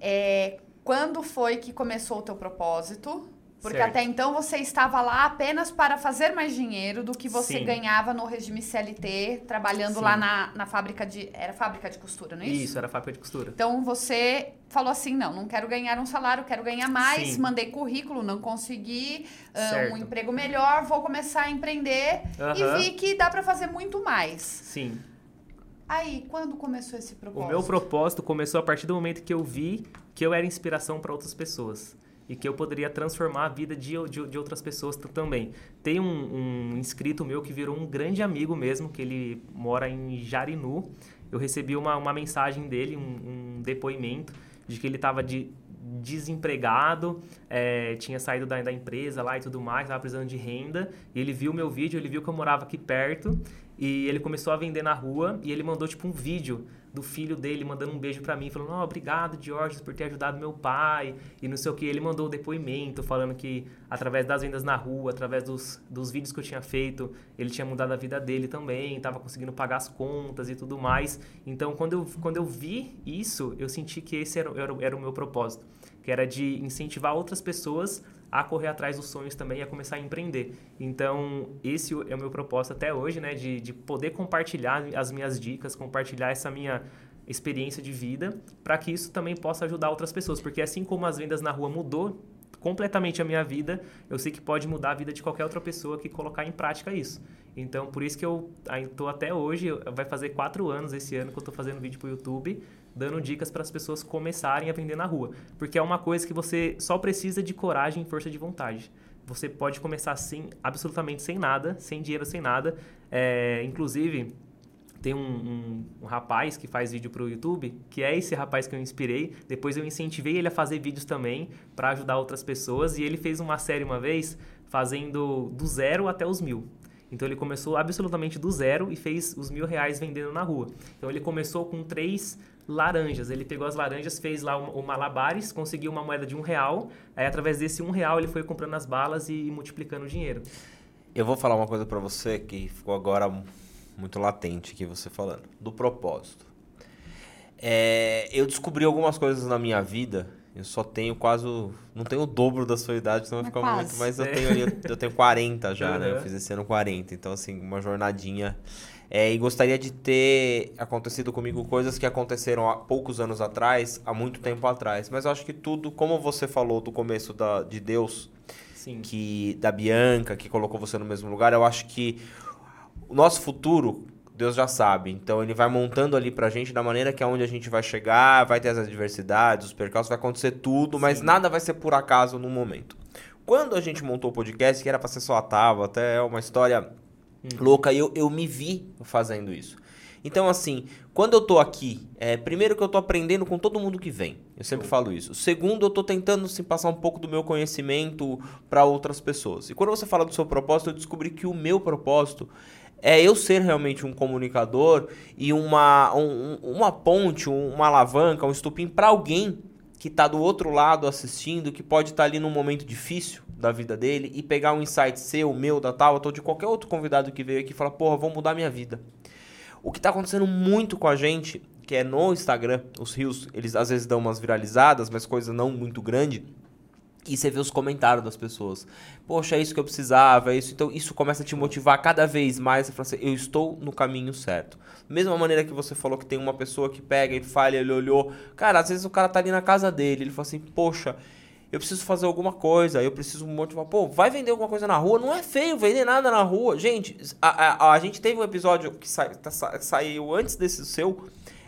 S2: É, quando foi que começou o teu propósito? Porque certo. até então você estava lá apenas para fazer mais dinheiro do que você Sim. ganhava no regime CLT, trabalhando Sim. lá na, na fábrica de. Era fábrica de costura, não é isso?
S3: Isso, era fábrica de costura.
S2: Então você falou assim: não, não quero ganhar um salário, quero ganhar mais. Sim. Mandei currículo, não consegui uh, um emprego melhor, vou começar a empreender e vi que dá para fazer muito mais.
S3: Sim.
S2: Aí, quando começou esse propósito?
S3: O meu propósito começou a partir do momento que eu vi que eu era inspiração para outras pessoas e que eu poderia transformar a vida de, de, de outras pessoas também. Tem um, um, inscrito meu que virou um grande amigo mesmo, que ele mora em Jarinu. Eu recebi uma, uma mensagem dele, um, um depoimento, de que ele estava de, desempregado, é, tinha saído da, da, empresa lá e tudo mais, estava precisando de renda. E ele viu meu vídeo, ele viu que eu morava aqui perto e ele começou a vender na rua e ele mandou tipo um vídeo do filho dele mandando um beijo para mim, falando: oh, obrigado, George, por ter ajudado meu pai. E não sei o que. Ele mandou o depoimento falando que, através das vendas na rua, através dos, dos vídeos que eu tinha feito, ele tinha mudado a vida dele também, estava conseguindo pagar as contas e tudo mais. Então, quando eu, quando eu vi isso, eu senti que esse era, era, era o meu propósito, que era de incentivar outras pessoas a correr atrás dos sonhos também e a começar a empreender. Então, esse é o meu propósito até hoje, né? De, de poder compartilhar as minhas dicas, compartilhar essa minha experiência de vida, para que isso também possa ajudar outras pessoas. Porque assim como as vendas na rua mudou completamente a minha vida, eu sei que pode mudar a vida de qualquer outra pessoa que colocar em prática isso. Então, por isso que eu estou até hoje, vai fazer quatro anos esse ano que eu estou fazendo vídeo para o YouTube, dando dicas para as pessoas começarem a vender na rua. Porque é uma coisa que você só precisa de coragem e força de vontade. Você pode começar sem, absolutamente sem nada, sem dinheiro, sem nada. É, inclusive, tem um, um, um, rapaz que faz vídeo para o YouTube, que é esse rapaz que eu inspirei. Depois eu incentivei ele a fazer vídeos também para ajudar outras pessoas. E ele fez uma série uma vez fazendo do zero até os mil. Então ele começou absolutamente do zero e fez os mil reais vendendo na rua. Então ele começou com três laranjas. Ele pegou as laranjas, fez lá o, o malabares, conseguiu uma moeda de um real. Aí através desse um real ele foi comprando as balas e multiplicando o dinheiro.
S1: Eu vou falar uma coisa para você que ficou agora muito latente aqui você falando do propósito. É, eu descobri algumas coisas na minha vida eu só tenho quase. Não tenho o dobro da sua idade, senão vai ficar quase. muito. Mas eu tenho, ali, eu tenho 40 já, uhum. né? Eu fiz esse ano 40. Então, assim, uma jornadinha. É, e gostaria de ter acontecido comigo coisas que aconteceram há poucos anos atrás, há muito tempo atrás. Mas eu acho que tudo, como você falou do começo da, de Deus, Sim. que da Bianca, que colocou você no mesmo lugar, eu acho que o nosso futuro Deus já sabe. Então ele vai montando ali pra gente da maneira que é onde a gente vai chegar, vai ter as adversidades, os percalços, vai acontecer tudo, mas Sim. nada vai ser por acaso no momento. Quando a gente montou o podcast, que era pra ser só a tábua, até é uma história hum. louca, eu, eu me vi fazendo isso. Então, assim, quando eu tô aqui, é, primeiro que eu tô aprendendo com todo mundo que vem. Eu sempre falo isso. Segundo, eu tô tentando assim, passar um pouco do meu conhecimento para outras pessoas. E quando você fala do seu propósito, eu descobri que o meu propósito é eu ser realmente um comunicador e uma, um, uma ponte, uma alavanca, um estupim para alguém que está do outro lado assistindo, que pode estar tá ali num momento difícil da vida dele e pegar um insight seu, meu, da tal, ou de qualquer outro convidado que veio aqui e falar, porra, vou mudar minha vida. O que está acontecendo muito com a gente, que é no Instagram, os rios, eles às vezes dão umas viralizadas, mas coisa não muito grande e você vê os comentários das pessoas. Poxa, é isso que eu precisava, é isso. Então, isso começa a te motivar cada vez mais. Você fala assim, eu estou no caminho certo. Mesma maneira que você falou que tem uma pessoa que pega e falha, ele olhou. Cara, às vezes o cara tá ali na casa dele, ele fala assim, poxa, eu preciso fazer alguma coisa, eu preciso motivar. Pô, vai vender alguma coisa na rua? Não é feio vender nada na rua. Gente, a, a, a gente teve um episódio que sa, tá, saiu antes desse seu,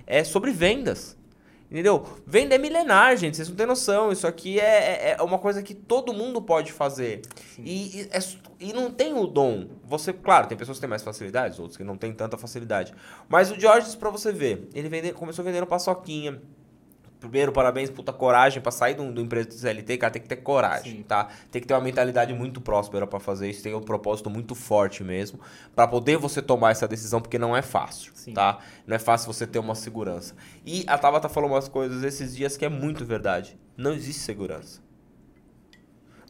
S1: é sobre vendas. Entendeu? Venda é milenar, gente. Vocês não têm noção. Isso aqui é, é, é uma coisa que todo mundo pode fazer. E, e, é, e, não tem o dom. Você, claro, tem pessoas que têm mais facilidades, outros que não têm tanta facilidade. Mas o George, para você ver, ele vende, começou vendendo paçoquinha primeiro, parabéns, puta coragem para sair do, do empresa do CLT, cara, tem que ter coragem, Sim. tá? Tem que ter uma mentalidade muito próspera para fazer isso, tem um propósito muito forte mesmo, para poder você tomar essa decisão, porque não é fácil, Sim. tá? Não é fácil você ter uma segurança. E a Tabata falou umas coisas esses dias que é muito verdade. Não existe segurança.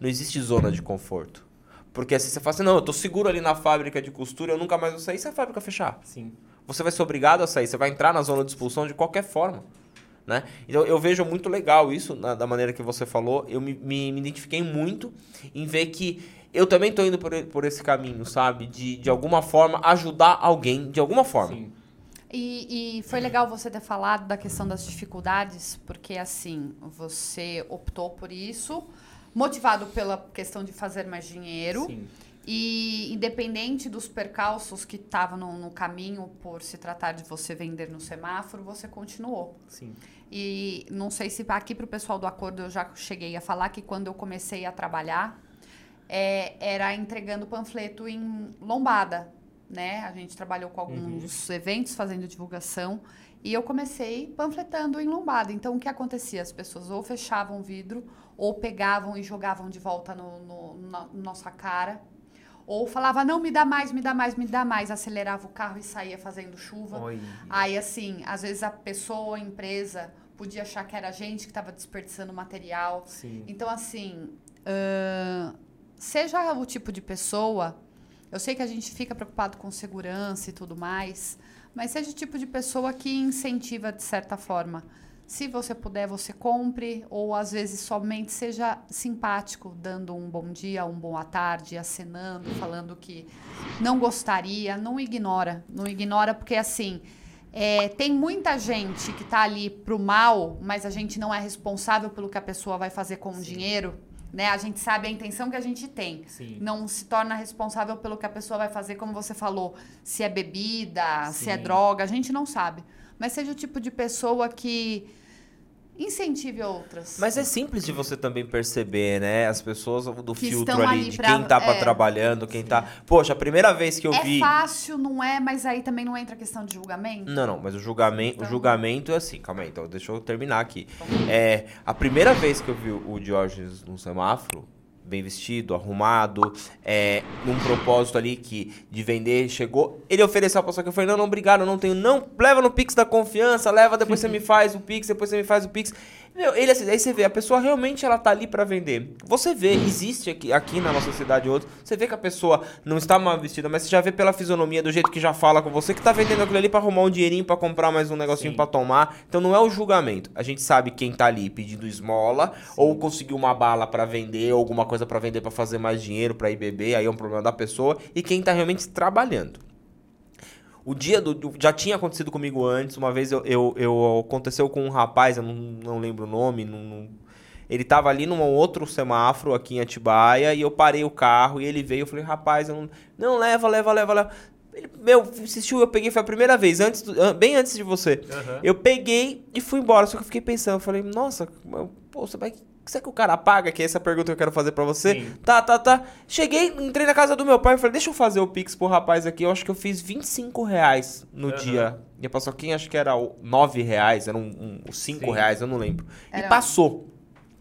S1: Não existe zona de conforto. Porque assim, você fala assim, não, eu tô seguro ali na fábrica de costura, eu nunca mais vou sair se a fábrica fechar.
S3: Sim.
S1: Você vai ser obrigado a sair, você vai entrar na zona de expulsão de qualquer forma. Né? Então eu vejo muito legal isso, na, da maneira que você falou. Eu me, me, me identifiquei muito em ver que eu também estou indo por, por esse caminho, sabe? De, de alguma forma ajudar alguém, de alguma forma. Sim.
S2: E, e, foi legal você ter falado da questão das dificuldades, porque assim, você optou por isso, motivado pela questão de fazer mais dinheiro. Sim. E independente dos percalços que estavam no, no, caminho por se tratar de você vender no semáforo, você continuou.
S3: Sim.
S2: E não sei se aqui para o pessoal do acordo eu já cheguei a falar que quando eu comecei a trabalhar é, era entregando panfleto em lombada, né? A gente trabalhou com alguns uhum. eventos fazendo divulgação e eu comecei panfletando em lombada. Então o que acontecia? As pessoas ou fechavam o vidro ou pegavam e jogavam de volta no, no, na nossa cara ou falava, não, me dá mais, me dá mais, me dá mais. Acelerava o carro e saía fazendo chuva. Oi. Aí, assim, às vezes a pessoa, a empresa, podia achar que era a gente que estava desperdiçando material.
S3: Sim.
S2: Então, assim, uh, seja o tipo de pessoa, eu sei que a gente fica preocupado com segurança e tudo mais, mas seja o tipo de pessoa que incentiva de certa forma. Se você puder, você compre, ou às vezes somente seja simpático, dando um bom dia, um boa tarde, acenando, falando que não gostaria, não ignora, não ignora, porque assim. É, tem muita gente que está ali pro mal, mas a gente não é responsável pelo que a pessoa vai fazer com Sim. o dinheiro. né? A gente sabe a intenção que a gente tem.
S3: Sim.
S2: Não se torna responsável pelo que a pessoa vai fazer, como você falou, se é bebida, se é
S3: Sim.
S2: droga, a gente não sabe. Mas seja o tipo de pessoa que incentive outras.
S1: Mas é simples de você também perceber, né? As pessoas do
S2: Que
S1: filtro ali,
S2: ali
S1: de
S2: pra-
S1: quem tá
S2: é.
S1: trabalhando, quem tá. Poxa, a primeira vez que eu
S2: é
S1: vi.
S2: fácil, não é? Mas aí também não entra a questão de julgamento?
S1: Não, não, mas o julgamento,
S2: Então-
S1: o julgamento é assim, calma aí, então deixa eu terminar aqui. É, a primeira vez que eu vi o Diógenes num semáforo, bem vestido, arrumado, é, num propósito ali que de vender, chegou, ele ofereceu a que eu falei, não, não, obrigado, eu não tenho, não, leva no Pix da confiança, leva, depois você me faz o Pix, depois você me faz o Pix. Meu, ele assim, aí você vê, a pessoa realmente ela tá ali pra vender. Você vê, existe aqui, aqui na nossa cidade outro, você vê que a pessoa não está mal vestida, mas você já vê pela fisionomia, do jeito que já fala com você, que tá vendendo aquilo ali pra arrumar um dinheirinho, pra comprar mais um negocinho pra tomar. Então não é o julgamento. A gente sabe quem tá ali pedindo esmola, ou conseguiu uma bala pra vender, ou alguma coisa pra vender pra fazer mais dinheiro, pra ir beber, aí é um problema da pessoa, e quem tá realmente trabalhando. O dia do. do- Já tinha acontecido comigo antes. Uma vez eu, eu, eu- aconteceu com um rapaz, eu não, não lembro o nome. não- não- ele tava ali num outro semáforo aqui em Atibaia e eu parei o carro e ele veio. Eu falei, rapaz, eu não. Não, leva, leva, leva, leva. Ele, meu, insistiu, eu peguei, foi a primeira vez, antes do- bem antes de você.
S3: Aham.
S1: Eu peguei e fui embora. Só que eu fiquei pensando, eu falei, nossa, pô, você vai. Será que o cara paga? Que é essa pergunta que eu quero fazer pra você.
S3: Sim.
S1: Tá, tá, tá. Cheguei, entrei na casa do meu pai e falei, deixa eu fazer o Pix pro rapaz aqui. Eu acho que eu fiz 25 reais no
S3: Aham.
S1: dia. E a paçoquinha acho que era o 9 reais, era um, um, 5
S3: Sim.
S1: reais, eu não lembro. E
S2: Era-
S1: passou.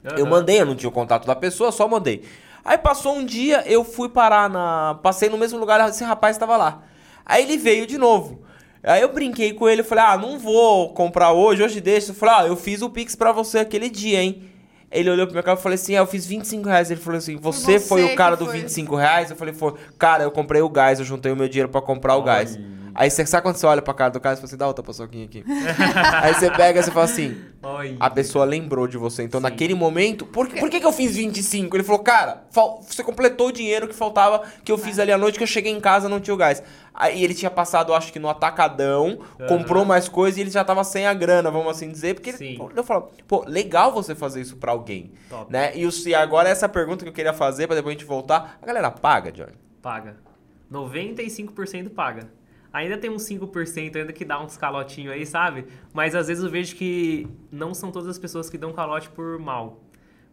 S1: Eu
S3: Aham.
S1: mandei, eu não tinha o contato da pessoa, só mandei. Aí passou um dia, eu fui parar na. Passei no mesmo lugar, esse rapaz estava lá. Aí ele veio de novo. Aí eu brinquei com ele, eu falei, ah, não vou comprar hoje, hoje deixa. Eu falei, ah, eu fiz o Pix pra você aquele dia, hein? Ele olhou pro meu carro e falou assim, ah, eu fiz 25 reais. Ele falou assim, você,
S2: você
S1: foi o cara do
S2: foi.
S1: 25 reais? Eu falei, foi. Cara, eu comprei o gás, eu juntei o meu dinheiro pra comprar o
S3: Olha.
S1: gás. Aí você sabe quando você olha pra cara do cara e fala assim, dá outra paçoquinha aqui. (laughs) Aí você pega e você fala assim,
S3: Olha.
S1: a pessoa lembrou de você. Então,
S3: Sim.
S1: naquele momento, por, por que, que eu fiz 25? Ele falou, cara, você completou o dinheiro que faltava, que eu fiz ali à noite, que eu cheguei em casa não tinha o gás. Aí ele tinha passado, acho que no atacadão,
S3: Aham.
S1: comprou mais coisa e ele já tava sem a grana, vamos assim dizer. Porque ele, pô, eu falo, pô, legal você fazer isso pra alguém.
S3: Top.
S1: Né? E, o, e agora essa pergunta que eu queria fazer, pra depois a gente voltar. A galera paga, Johnny?
S3: Paga. 95% paga. Ainda tem uns 5% ainda que dá uns calotinhos aí, sabe? Mas às vezes eu vejo que não são todas as pessoas que dão calote por mal.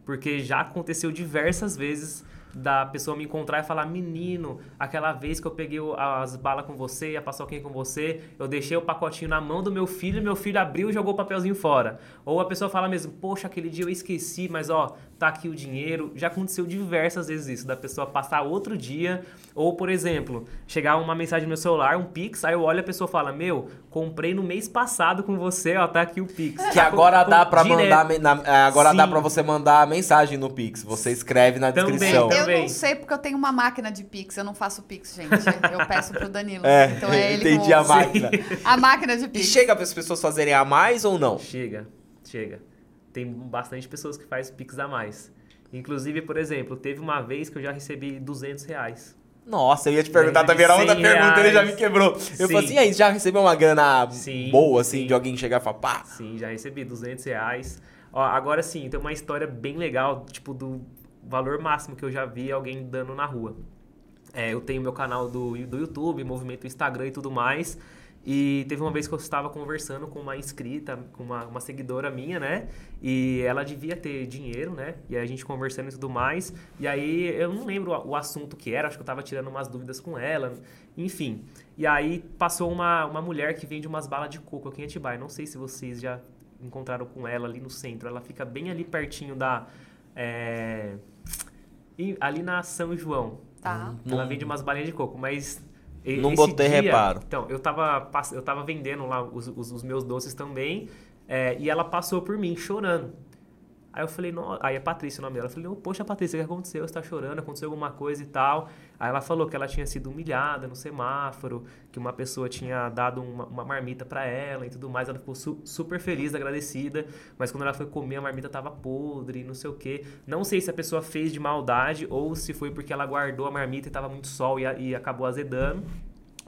S3: Porque já aconteceu diversas vezes da pessoa me encontrar e falar: Menino, aquela vez que eu peguei as balas com você a paçoquinha com você, eu deixei o pacotinho na mão do meu filho meu filho abriu e jogou o papelzinho fora. Ou a pessoa fala mesmo: Poxa, aquele dia eu esqueci, mas ó, tá aqui o dinheiro. Já aconteceu diversas vezes isso, da pessoa passar outro dia. Ou, por exemplo, chegar uma mensagem no meu celular, um Pix, aí eu olho e a pessoa fala: Meu, comprei no mês passado com você, ó, tá aqui o Pix.
S1: Que agora
S3: Com-
S1: dá
S3: com-
S1: pra
S3: direto.
S1: mandar. na- é, agora dá
S3: Sim.
S1: pra você mandar a mensagem no Pix. Você escreve na
S3: Também,
S1: descrição.
S3: também.
S2: Eu não sei porque eu tenho uma máquina de Pix. Eu não faço Pix, gente. Eu peço pro Danilo.
S1: É,
S2: então é ele
S1: entendi
S2: que
S1: a máquina. (laughs)
S2: A máquina de
S1: E
S2: Pix.
S1: chega para as pessoas fazerem a mais ou não?
S3: Chega, chega. Tem bastante pessoas que fazem Pix a mais. Inclusive, por exemplo, teve uma vez que eu já recebi 200 reais.
S1: Nossa, eu ia te perguntar
S3: Já
S1: também, era
S3: recebi
S1: outra
S3: 100
S1: pergunta, ele já me
S3: reais.
S1: quebrou. Eu falei assim, e aí, já recebeu uma grana
S3: Sim,
S1: boa, assim,
S3: sim.
S1: de alguém chegar e falar, pá?
S3: Sim, já recebi 200 reais. Ó, agora sim, tem uma história bem legal, tipo, do valor máximo que eu já vi alguém dando na rua. É, eu tenho meu canal do, do YouTube, movimento Instagram e tudo mais. E teve uma vez que eu estava conversando com uma inscrita, com uma, uma seguidora minha, né? E ela devia ter dinheiro, né? E aí a gente conversando e tudo mais. E aí eu não lembro o assunto que era, acho que eu tava tirando umas dúvidas com ela. Enfim. E aí passou uma, uma mulher que vende umas balas de coco aqui em Atibaia. Não sei se vocês já encontraram com ela ali no centro. Ela fica bem ali pertinho da. é, ali na São João.
S2: Tá.
S3: Ela vende umas balinhas de coco, mas. E-
S1: Não botei
S3: dia-
S1: reparo.
S3: Então, eu tava, eu tava vendendo lá os, os- os meus doces também, é, e ela passou por mim chorando. Aí eu falei, não, aí a Patrícia o nome dela. Eu falei, poxa, Patrícia, o que aconteceu? Você tá chorando, aconteceu alguma coisa e tal. Aí ela falou que ela tinha sido humilhada no semáforo, que uma pessoa tinha dado uma, uma marmita pra ela e tudo mais. Ela ficou su- super feliz, agradecida, mas quando ela foi comer, a marmita tava podre, não sei o quê. Não sei se a pessoa fez de maldade ou se foi porque ela guardou a marmita e tava muito sol e, a- e acabou azedando.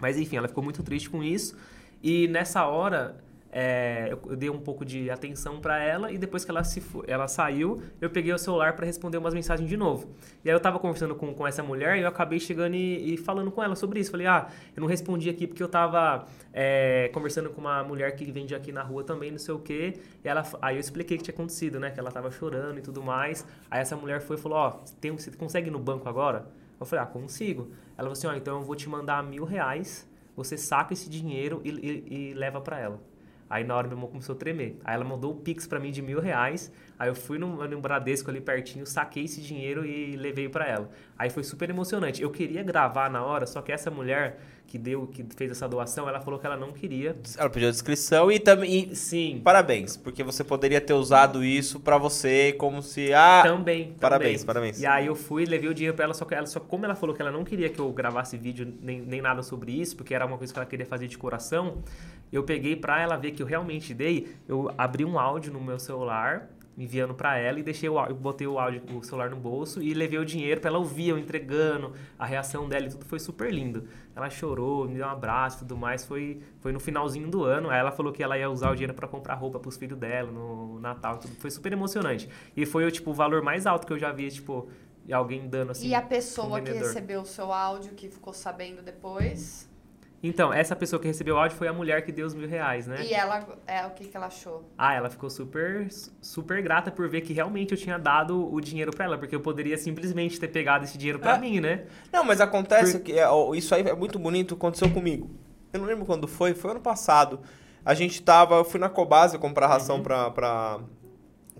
S3: Mas enfim, ela ficou muito triste com isso. E nessa hora, é, eu, eu dei um pouco de atenção para ela e depois que ela, se, ela saiu, eu peguei o celular para responder umas mensagens de novo. E aí eu tava conversando com, com essa mulher e eu acabei chegando e, e falando com ela sobre isso. Falei, ah, eu não respondi aqui porque eu tava é, conversando com uma mulher que vende aqui na rua também, não sei o quê. E ela, aí eu expliquei o que tinha acontecido, né? Que ela tava chorando e tudo mais. Aí essa mulher foi e falou, ó, oh, você consegue ir no banco agora? Eu falei, ah, consigo. Ela falou assim, ó, oh, então eu vou te mandar mil reais, você saca esse dinheiro e, e, e leva para ela. Aí na hora meu irmão começou a tremer. Aí ela mandou o Pix para mim de mil reais. Aí eu fui no, no Bradesco ali pertinho, saquei esse dinheiro e levei para ela. Aí foi super emocionante. Eu queria gravar na hora, só que essa mulher que deu, que fez essa doação, ela falou que ela não queria.
S1: Ela pediu a descrição e também.
S3: Sim.
S1: Parabéns, porque você poderia ter usado isso para você como se. Ah,
S3: também.
S1: Parabéns,
S3: também.
S1: parabéns.
S3: E aí eu fui, levei o dinheiro para ela, só que ela, só como ela falou que ela não queria que eu gravasse vídeo nem, nem nada sobre isso, porque era uma coisa que ela queria fazer de coração, eu peguei pra ela ver que eu realmente dei, eu abri um áudio no meu celular enviando para ela e deixei o eu botei o áudio o celular no bolso e levei o dinheiro para ela ouvir eu entregando a reação dela e tudo foi super lindo. Ela chorou me deu um abraço tudo mais foi foi no finalzinho do ano aí ela falou que ela ia usar o dinheiro para comprar roupa para os filhos dela no Natal tudo foi super emocionante. E foi tipo o valor mais alto que eu já vi tipo alguém dando assim
S2: e a pessoa um que recebeu o seu áudio que ficou sabendo depois
S3: então, essa pessoa que recebeu o áudio foi a mulher que deu os mil reais, né?
S2: E ela, é, o que, que ela achou?
S3: Ah, ela ficou super, super grata por ver que realmente eu tinha dado o dinheiro para ela, porque eu poderia simplesmente ter pegado esse dinheiro para é. mim, né?
S1: Não, mas acontece por... que é, isso aí é muito bonito, aconteceu comigo. Eu não lembro quando foi, foi ano passado. A gente tava, eu fui na Cobase comprar ração uhum. pra, pra,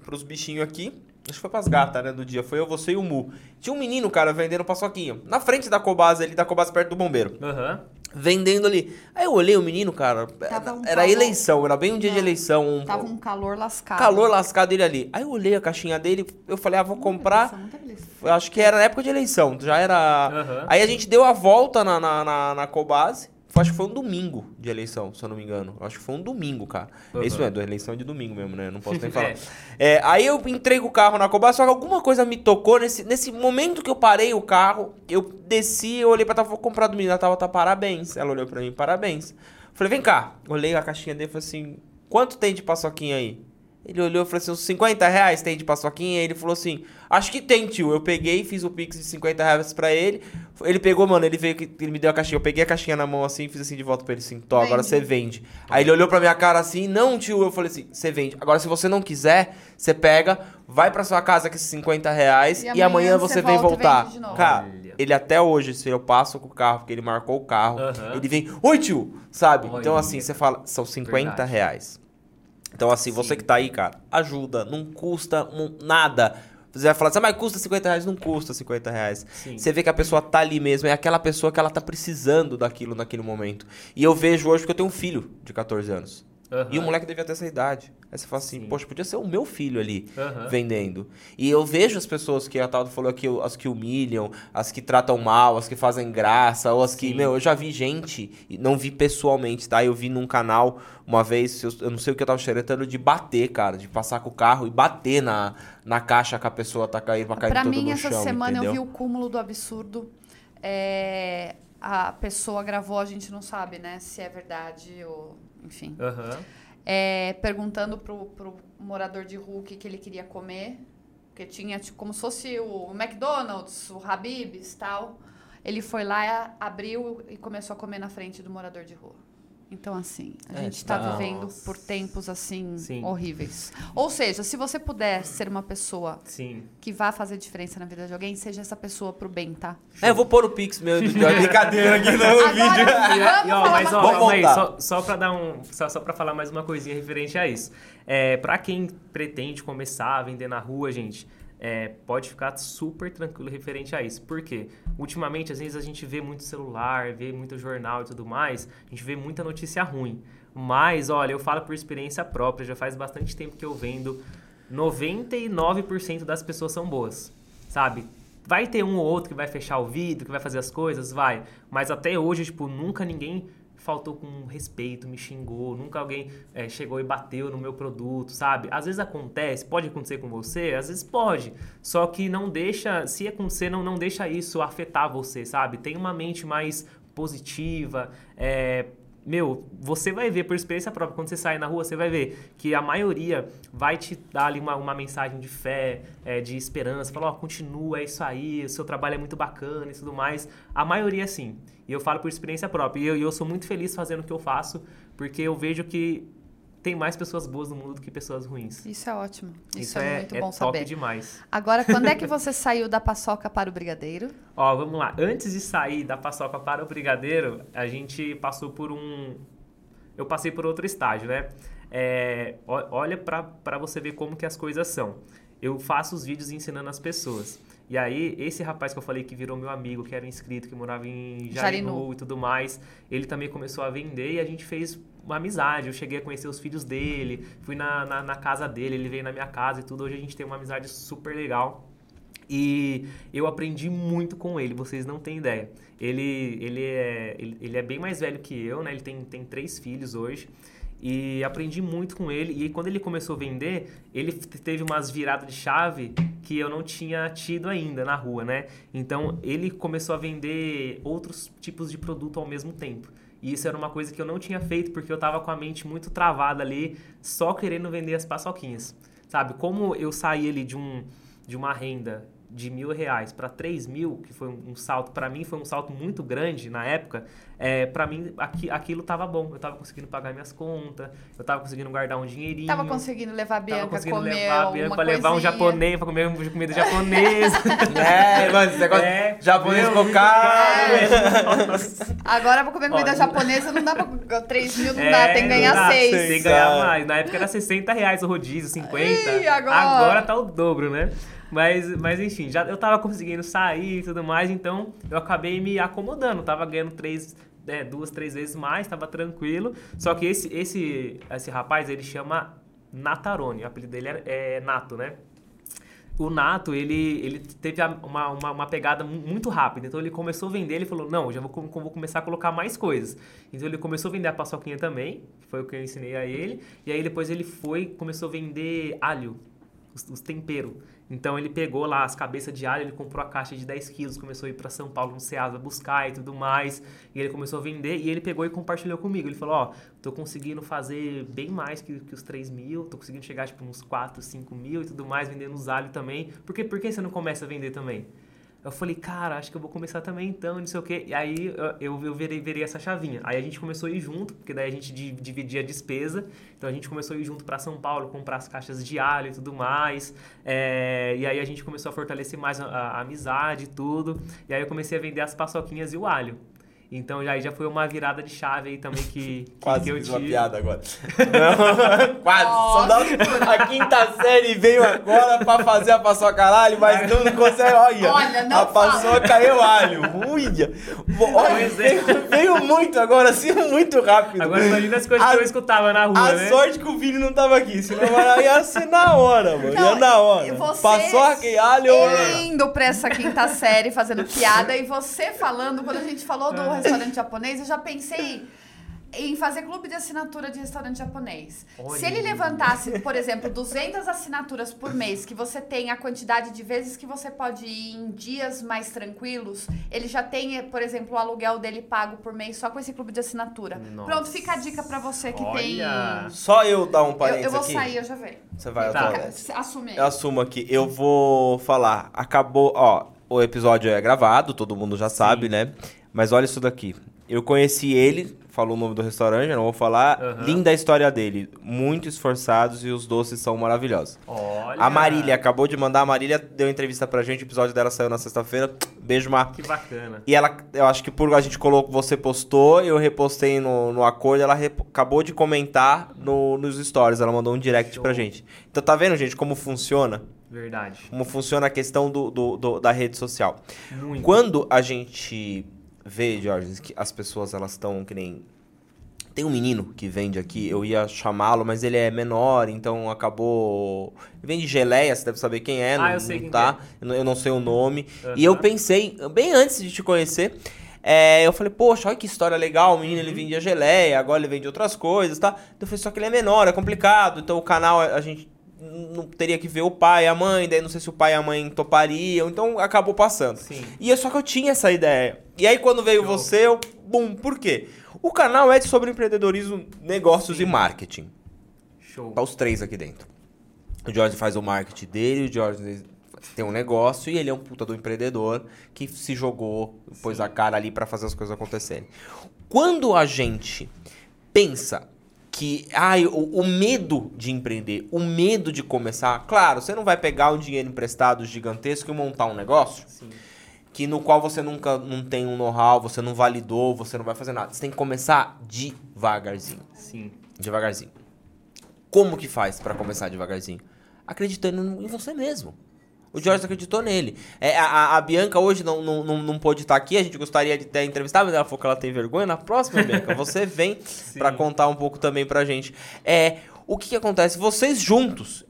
S1: pros bichinhos aqui. Acho que foi pras gatas, né, do dia. Foi eu, você e o Mu. Tinha um menino, cara, vendendo paçoquinha. Na frente da Cobase ali, da Cobase perto do bombeiro.
S3: Aham. Uhum
S1: vendendo ali. Aí eu olhei o menino, cara, era, um era eleição, era bem um dia Não, de eleição. Um,
S2: tava um calor lascado.
S1: Calor lascado ele ali. Aí eu olhei a caixinha dele, eu falei, ah, vou muita comprar. Eleição, eleição. Eu acho que era na época de eleição, já era... Uhum. Aí a gente deu a volta na, na, na, na Cobase acho que foi um domingo de eleição, se eu não me engano. Acho que foi um domingo, cara. Uhum. Isso é, da eleição de domingo mesmo, né? Não posso nem (laughs) falar. é. É, aí eu entrego o carro na Cobas, só que alguma coisa me tocou nesse, nesse momento que eu parei o carro, eu desci, eu olhei pra ela, vou comprar do menino, ela tava, tá, parabéns. Ela olhou pra mim, parabéns. Falei, vem cá. Olhei a caixinha dele e falei assim, quanto tem de paçoquinha aí? Ele olhou e falou assim, uns 50 reais tem de paçoquinha? Ele falou assim, acho que tem, tio. Eu peguei, fiz o pix de 50 reais pra ele. Ele pegou, mano, ele veio, ele me deu a caixinha. Eu peguei a caixinha na mão assim, fiz assim de volta pra ele assim, tô, agora você vende. Aí ele olhou pra minha cara assim, não, tio. Eu falei assim, você vende. Agora, se você não quiser, você pega, vai pra sua casa com esses 50 reais e, e amanhã, você, vem voltar. Cara, ele até hoje, se eu passo com o carro, porque ele marcou o carro, uhum. ele vem, oi, tio, sabe? Oi, então, assim, você fala, são 50 Verdade. reais. Então, assim, Sim. você que tá aí, cara, ajuda, não custa nada. Você vai falar assim, ah, mas custa 50 reais? Não custa 50 reais. Sim. Você vê que a pessoa tá ali mesmo, é aquela pessoa que ela tá precisando daquilo naquele momento. E eu vejo hoje porque eu tenho um filho de 14 anos. Uhum. E o moleque devia ter essa idade. Aí você fala assim, Sim. poxa, podia ser o meu filho ali uhum. vendendo. E eu vejo as pessoas que a Taldo falou aqui, as que humilham, as que tratam mal, as que fazem graça, ou as que. Sim. Meu, eu já vi gente, não vi pessoalmente, tá? Eu vi num canal uma vez, eu, não sei o que eu tava xeretando, de bater, cara, de passar com o carro e bater na, na caixa que a pessoa tá caindo, pra cair pra
S2: mim,
S1: no chão.
S2: essa semana
S1: entendeu?
S2: eu vi o cúmulo do absurdo. É, a pessoa gravou, a gente não sabe, né, se é verdade ou. Enfim.
S3: Uhum
S2: é, perguntando pro, pro morador de rua o que, que ele queria comer. Porque tinha tipo, como se fosse o McDonald's, o Habib's tal. Ele foi lá, abriu e começou a comer na frente do morador de rua. Então, assim, a é, gente está tá... vivendo por tempos, assim, Sim. horríveis. Ou seja, se você puder ser uma pessoa
S3: Sim.
S2: que vá fazer diferença na vida de alguém, seja essa pessoa pro bem, tá?
S1: É, eu vou pôr o Pix meu de brincadeira aqui no (laughs) Agora, vídeo.
S3: E, e, ó, mas ó, aí, só, só para dar um. Só, só para falar mais uma coisinha referente a isso. É, para quem pretende começar a vender na rua, gente é, pode ficar super tranquilo referente a isso. Por quê? Ultimamente, às vezes, a gente vê muito celular, vê muito jornal e tudo mais, a gente vê muita notícia ruim. Mas, olha, eu falo por experiência própria, já faz bastante tempo que eu vendo. 99% das pessoas são boas, sabe? Vai ter um ou outro que vai fechar o vidro, que vai fazer as coisas, vai. Mas até hoje, tipo, nunca ninguém faltou com respeito, me xingou, nunca alguém é, chegou e bateu no meu produto, sabe? Às vezes acontece, pode acontecer com você, às vezes pode, só que não deixa, se acontecer, não, não deixa isso afetar você, sabe? Tem uma mente mais positiva, é, meu, você vai ver por experiência própria, quando você sair na rua, você vai ver que a maioria vai te dar ali uma, uma mensagem de fé, é, de esperança, falar, ó, continua, é isso aí, o seu trabalho é muito bacana e tudo mais. A maioria, sim. E eu falo por experiência própria. E eu, eu sou muito feliz fazendo o que eu faço, porque eu vejo que tem mais pessoas boas no mundo do que pessoas ruins.
S2: Isso é ótimo. Isso,
S3: Isso
S2: é,
S3: é,
S2: muito
S3: é
S2: bom
S3: top
S2: saber.
S3: demais.
S2: Agora, quando é que (laughs) você saiu da paçoca para o brigadeiro?
S3: Ó, vamos lá. Antes de sair da paçoca para o brigadeiro, a gente passou por um. Eu passei por outro estágio, né? É, olha para você ver como que as coisas são. Eu faço os vídeos ensinando as pessoas. E aí, esse rapaz que eu falei que virou meu amigo, que era inscrito, que morava em Jarinu,
S2: Jarinu.
S3: e tudo mais, ele também começou a vender e a gente fez uma amizade. Eu cheguei a conhecer os filhos dele, fui na, na, na casa dele, ele veio na minha casa e tudo. Hoje a gente tem uma amizade super legal. E eu aprendi muito com ele, vocês não têm ideia. Ele, ele, é, ele, ele é bem mais velho que eu, né? Ele tem, tem três filhos hoje. E aprendi muito com ele. E quando ele começou a vender, ele teve umas viradas de chave que eu não tinha tido ainda na rua, né? Então, ele começou a vender outros tipos de produto ao mesmo tempo. E isso era uma coisa que eu não tinha feito porque eu tava com a mente muito travada ali, só querendo vender as paçoquinhas. Sabe? Como eu saí ali de, um, de uma renda de mil reais para três mil, que foi um salto, para mim foi um salto muito grande na época, é, para mim aqui, aquilo tava bom. Eu tava conseguindo pagar minhas contas, eu tava conseguindo guardar um dinheirinho.
S2: Tava conseguindo levar a Bianca tava
S3: conseguindo
S2: comer
S3: levar a Bianca pra levar um japonês, pra comer comida (laughs) japonesa.
S1: é, mano, esse negócio
S3: é,
S1: japonês focado.
S3: É. (laughs)
S2: Agora eu vou comer comida
S3: Ó,
S2: japonesa, não dá pra... 3 (laughs) mil não
S3: é,
S2: dá, tem que ganhar 6.
S3: Tem que ganhar mais. Na época era 60 reais o rodízio, 50.
S2: Ih, agora...
S3: agora tá o dobro, né? Mas, mas enfim, já eu tava conseguindo sair e tudo mais, então eu acabei me acomodando. Tava ganhando 3, né, duas, três vezes mais, estava tranquilo. Só que esse, esse, esse rapaz, ele chama Natarone, o apelido dele é, é Nato, né? o Nato, ele, ele teve uma, uma, uma, pegada muito rápida. Então ele começou a vender, ele falou, não, já vou, vou, começar a colocar mais coisas. Então ele começou a vender a paçoquinha também, que foi o que eu ensinei a ele. E aí depois ele foi, começou a vender alho, os, os temperos. Então ele pegou lá as cabeças de alho, ele comprou a caixa de 10 quilos, começou a ir para São Paulo no Ceasa buscar e tudo mais. E ele começou a vender e ele pegou e compartilhou comigo. Ele falou, ó, tô conseguindo fazer bem mais que, que os 3 mil, tô conseguindo chegar tipo uns 4, 5 mil e tudo mais, vendendo os alho também. Por por que você não começa a vender também? Eu falei, cara, acho que eu vou começar também então, não sei o quê. E aí eu, eu, virei, virei essa chavinha. Aí a gente começou a ir junto, porque daí a gente di- dividia a despesa. Então a gente começou a ir junto para São Paulo, comprar as caixas de alho e tudo mais. É, e aí a gente começou a fortalecer mais a, a amizade e tudo. E aí eu comecei a vender as paçoquinhas e o alho. Então já, já foi uma virada de chave aí também que, (laughs) que,
S1: Quase
S3: que eu
S1: fiz uma
S3: tive.
S1: piada agora. (laughs) Não, (laughs) quase. Só dá- a quinta série veio agora pra fazer a paçoca caralho, mas não, não consegue. Olha,
S2: Olha, não
S1: a paçoca é o alho. Uia. Bo- Olha,
S3: é.
S1: veio, veio muito agora, assim, muito rápido.
S3: Agora imagina as coisas
S1: A-
S3: que eu escutava na rua,
S1: A
S3: né?
S1: sorte que o Vini não tava aqui, senão ia ser na hora, mano.
S2: Não,
S1: ia na hora.
S2: você-
S1: Paçoca e alho.
S2: Indo pra essa quinta série fazendo piada e você falando, quando a gente falou do restaurante japonês, eu já pensei em fazer clube de assinatura de restaurante japonês.
S3: Olha.
S2: Se ele levantasse, por exemplo, 200 assinaturas por mês, que você tem a quantidade de vezes que você pode ir em dias mais tranquilos, ele já tem, por exemplo, o aluguel dele pago por mês só com esse clube de assinatura.
S3: Nossa.
S2: Pronto, fica a dica pra você que tem...
S3: Olha.
S1: Só eu dar um
S2: Eu,
S1: parênteses
S2: eu vou
S1: aqui.
S2: sair, eu já venho.
S1: Você vai, eu
S3: Tá.
S1: nessa.
S2: Assume aí.
S1: Eu assumo aqui. Eu vou falar. Acabou. Ó, o episódio é gravado, todo mundo já sabe, né? Mas olha isso daqui. Eu conheci ele, falou o nome do restaurante, eu não vou falar.
S3: Aham.
S1: Linda a história dele. Muito esforçados e os doces são maravilhosos.
S3: Olha.
S1: A Marília acabou de mandar. A Marília deu entrevista pra gente. O episódio dela saiu na sexta-feira. Beijo, Mar.
S3: Que bacana.
S1: E ela, eu acho que por a gente colocou, você postou, eu repostei no, no acordo, ela rep- acabou de comentar no- nos stories, ela mandou um direct
S3: Show.
S1: pra gente. Então tá vendo, gente, como funciona?
S3: Verdade.
S1: Como funciona a questão do, do- do- da rede social.
S3: Muito.
S1: Quando a gente vê, Jorge, que as pessoas elas estão que nem. Tem um menino que vende aqui, eu ia chamá-lo, mas ele é menor, então acabou. Vende geleia, você deve saber quem é,
S3: Ah,
S1: não,
S3: eu sei
S1: não
S3: quem
S1: tá?
S3: que
S1: Eu não- não sei o nome.
S3: Aham.
S1: E eu pensei, bem antes de te conhecer, é, eu falei, poxa, olha que história legal, o menino ele vendia geleia, agora ele vende outras coisas, tá? Então eu falei, só que ele é menor, é complicado, então o canal a gente não teria que ver o pai e a mãe, daí não sei se o pai e a mãe topariam, então acabou passando.
S3: Sim.
S1: E é só que eu tinha essa ideia. E aí quando veio
S3: Show.
S1: você, eu, bum, por quê? O canal é sobre empreendedorismo, negócios e marketing.
S3: Show.
S1: Tá os três aqui dentro. O Jorge faz o marketing dele, o Jorge tem um negócio e ele é um puta do empreendedor que se jogou, pôs a cara ali pra fazer as coisas acontecerem. Quando a gente pensa que ai, o, o medo de empreender, o medo de começar, claro, você não vai pegar um dinheiro emprestado gigantesco e montar um negócio
S3: Sim.
S1: que no qual você nunca não tem um know-how, você não validou, você não vai fazer nada. Você tem que começar devagarzinho,
S3: Sim.
S1: devagarzinho. Como que faz pra começar devagarzinho? Acreditando em você mesmo. O Jorge acreditou nele. É, a, a Bianca hoje não, não, não, não pôde estar aqui, a gente gostaria de ter entrevistado, mas ela falou que ela tem vergonha. Na próxima, Bianca, (laughs) você vem pra contar um pouco também pra gente. É, o que, que acontece? Vocês juntos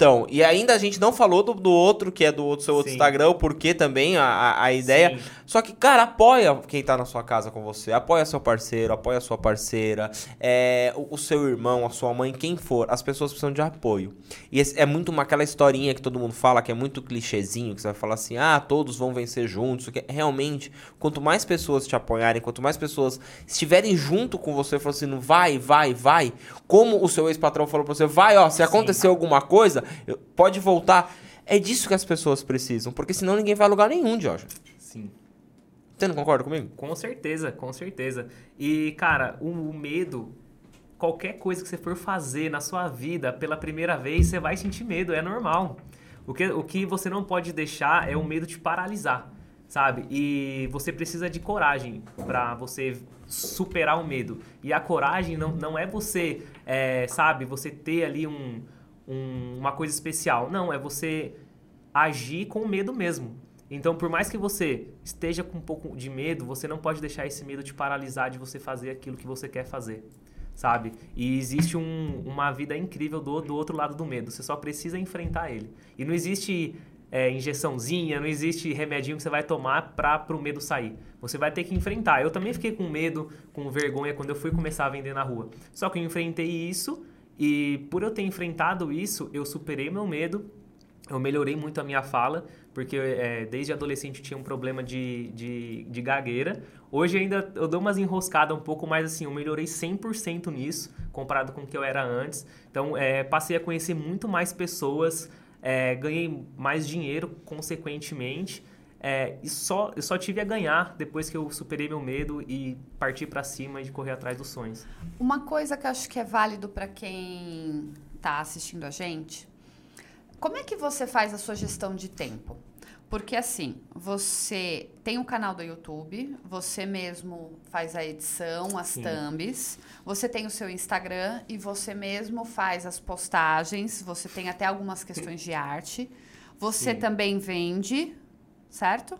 S1: então, e ainda a gente não falou do, do outro, que é do outro, seu outro
S3: Sim.
S1: Instagram, o porquê também, a, a, a ideia.
S3: Sim.
S1: Só que, cara, apoia quem tá na sua casa com você. Apoia seu parceiro, apoia sua parceira, é, o, o seu irmão, a sua mãe, quem for. As pessoas precisam de apoio. E é muito uma, aquela historinha que todo mundo fala, que é muito clichêzinho, que você vai falar assim, ah, todos vão vencer juntos. isso aqui. Realmente, quanto mais pessoas te apoiarem, quanto mais pessoas estiverem junto com você, falando assim, vai, vai, vai. Como o seu ex-patrão falou pra você, vai, ó, se acontecer alguma coisa, pode voltar. É disso que as pessoas precisam, porque senão ninguém vai a lugar nenhum, Jorge.
S3: Sim.
S1: Você não concorda comigo?
S3: Com certeza, com certeza. E, cara, o, o medo, qualquer coisa que você for fazer na sua vida pela primeira vez, você vai sentir medo, é normal. O que, o que você não pode deixar é o medo te paralisar, sabe? E você precisa de coragem para você superar o medo. E a coragem não, não é você, é, sabe, você ter ali um, um- uma coisa especial. Não, é você agir com medo mesmo. Então, por mais que você esteja com um pouco de medo, você não pode deixar esse medo te paralisar de você fazer aquilo que você quer fazer, sabe? E existe um- uma vida incrível do, do outro lado do medo. Você só precisa enfrentar ele. E não existe é, injeçãozinha, não existe remedinho que você vai tomar para o medo sair. Você vai ter que enfrentar. Eu também fiquei com medo, com vergonha quando eu fui começar a vender na rua. Só que eu enfrentei isso e por eu ter enfrentado isso, eu superei meu medo, eu melhorei muito a minha fala, porque é, desde adolescente eu tinha um problema de, de, de gagueira. Hoje ainda eu dou umas enroscadas um pouco, mas assim, eu melhorei 100% nisso, comparado com o que eu era antes. Então, é, passei a conhecer muito mais pessoas, é, ganhei mais dinheiro, consequentemente. É, e só, eu só tive a ganhar depois que eu superei meu medo e parti pra cima de correr atrás dos sonhos.
S2: Uma coisa que eu acho que é válido para quem está assistindo a gente, como é que você faz a sua gestão de tempo? Porque assim, você tem um canal do YouTube, você mesmo faz a edição, as
S3: Sim.
S2: thumbs, você tem o seu Instagram e você mesmo faz as postagens, você tem até algumas questões de arte. Você
S3: Sim.
S2: também vende, certo?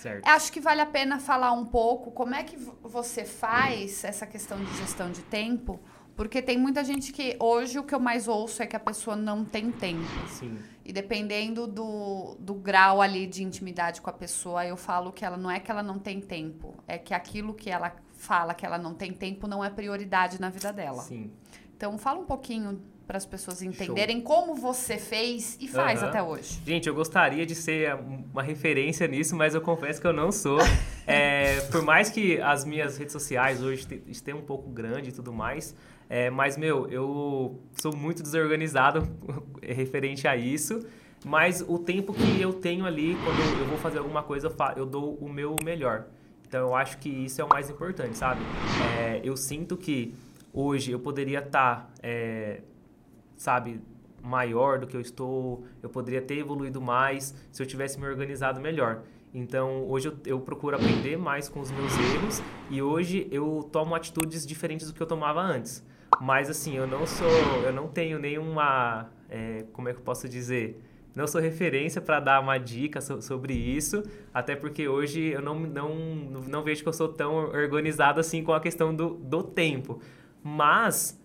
S3: Certo.
S2: Acho que vale a pena falar um pouco como é que vo- você faz essa questão de gestão de tempo, porque tem muita gente que hoje o que eu mais ouço é que a pessoa não tem tempo.
S3: Sim.
S2: E dependendo do, do grau ali de intimidade com a pessoa, eu falo que ela não é que ela não tem tempo, é que aquilo que ela fala que ela não tem tempo não é prioridade na vida dela.
S3: Sim.
S2: Então fala um pouquinho para as pessoas entenderem como você fez e faz
S3: Aham.
S2: até hoje.
S3: Gente, eu gostaria de ser uma referência nisso, mas eu confesso que eu não sou. (laughs) É, por mais que as minhas redes sociais hoje te- estejam um pouco grande e tudo mais, é, mas, meu, eu sou muito desorganizado (laughs) referente a isso. Mas o tempo que eu tenho ali, quando eu vou fazer alguma coisa, eu, dou o meu melhor. Então, eu acho que isso é o mais importante, sabe? É, eu sinto que hoje eu poderia estar sabe, maior do que eu estou, eu poderia ter evoluído mais se eu tivesse me organizado melhor. Então, hoje eu, eu procuro aprender mais com os meus erros e hoje eu tomo atitudes diferentes do que eu tomava antes. Mas, assim, eu não sou, eu não tenho nenhuma, é, como é que eu posso dizer? Não sou referência para dar uma dica so- sobre isso, até porque hoje eu não, não, não vejo que eu sou tão organizado assim com a questão do, do tempo. Mas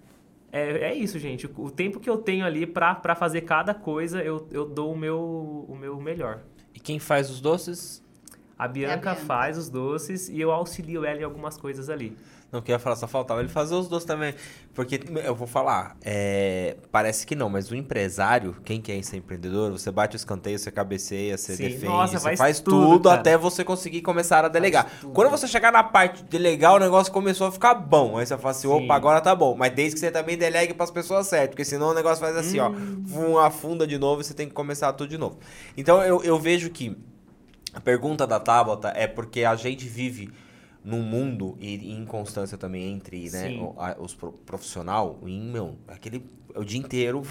S3: é, é isso, gente. O tempo que eu tenho ali pra pra fazer cada coisa, eu, eu dou o meu, o meu melhor.
S1: E quem faz os doces?
S3: A Bianca,
S2: Bianca.
S3: faz os doces e eu auxilio ela em algumas coisas ali.
S1: Não queria falar, só faltava ele fazer os doces também. Porque eu vou falar, é, parece que não, mas o empresário, quem quer ser empreendedor, você bate o escanteio, você cabeceia, você
S3: Sim.
S1: defende,
S3: Nossa,
S1: você
S3: faz
S1: faz,
S3: tudo,
S1: tudo, até você conseguir começar a delegar. Quando você chegar na parte de delegar, o negócio começou a ficar bom. Aí você fala assim,
S3: Sim.
S1: opa, agora tá bom. Mas desde que você também delegue para as pessoas certas, porque senão o negócio faz assim, ó, vum, afunda de novo e você tem que começar tudo de novo. Então eu, eu vejo que a pergunta da Tabata é porque a gente vive num mundo e em constância também entre né, o- a- os pro- profissional, em, meu, aquele o dia inteiro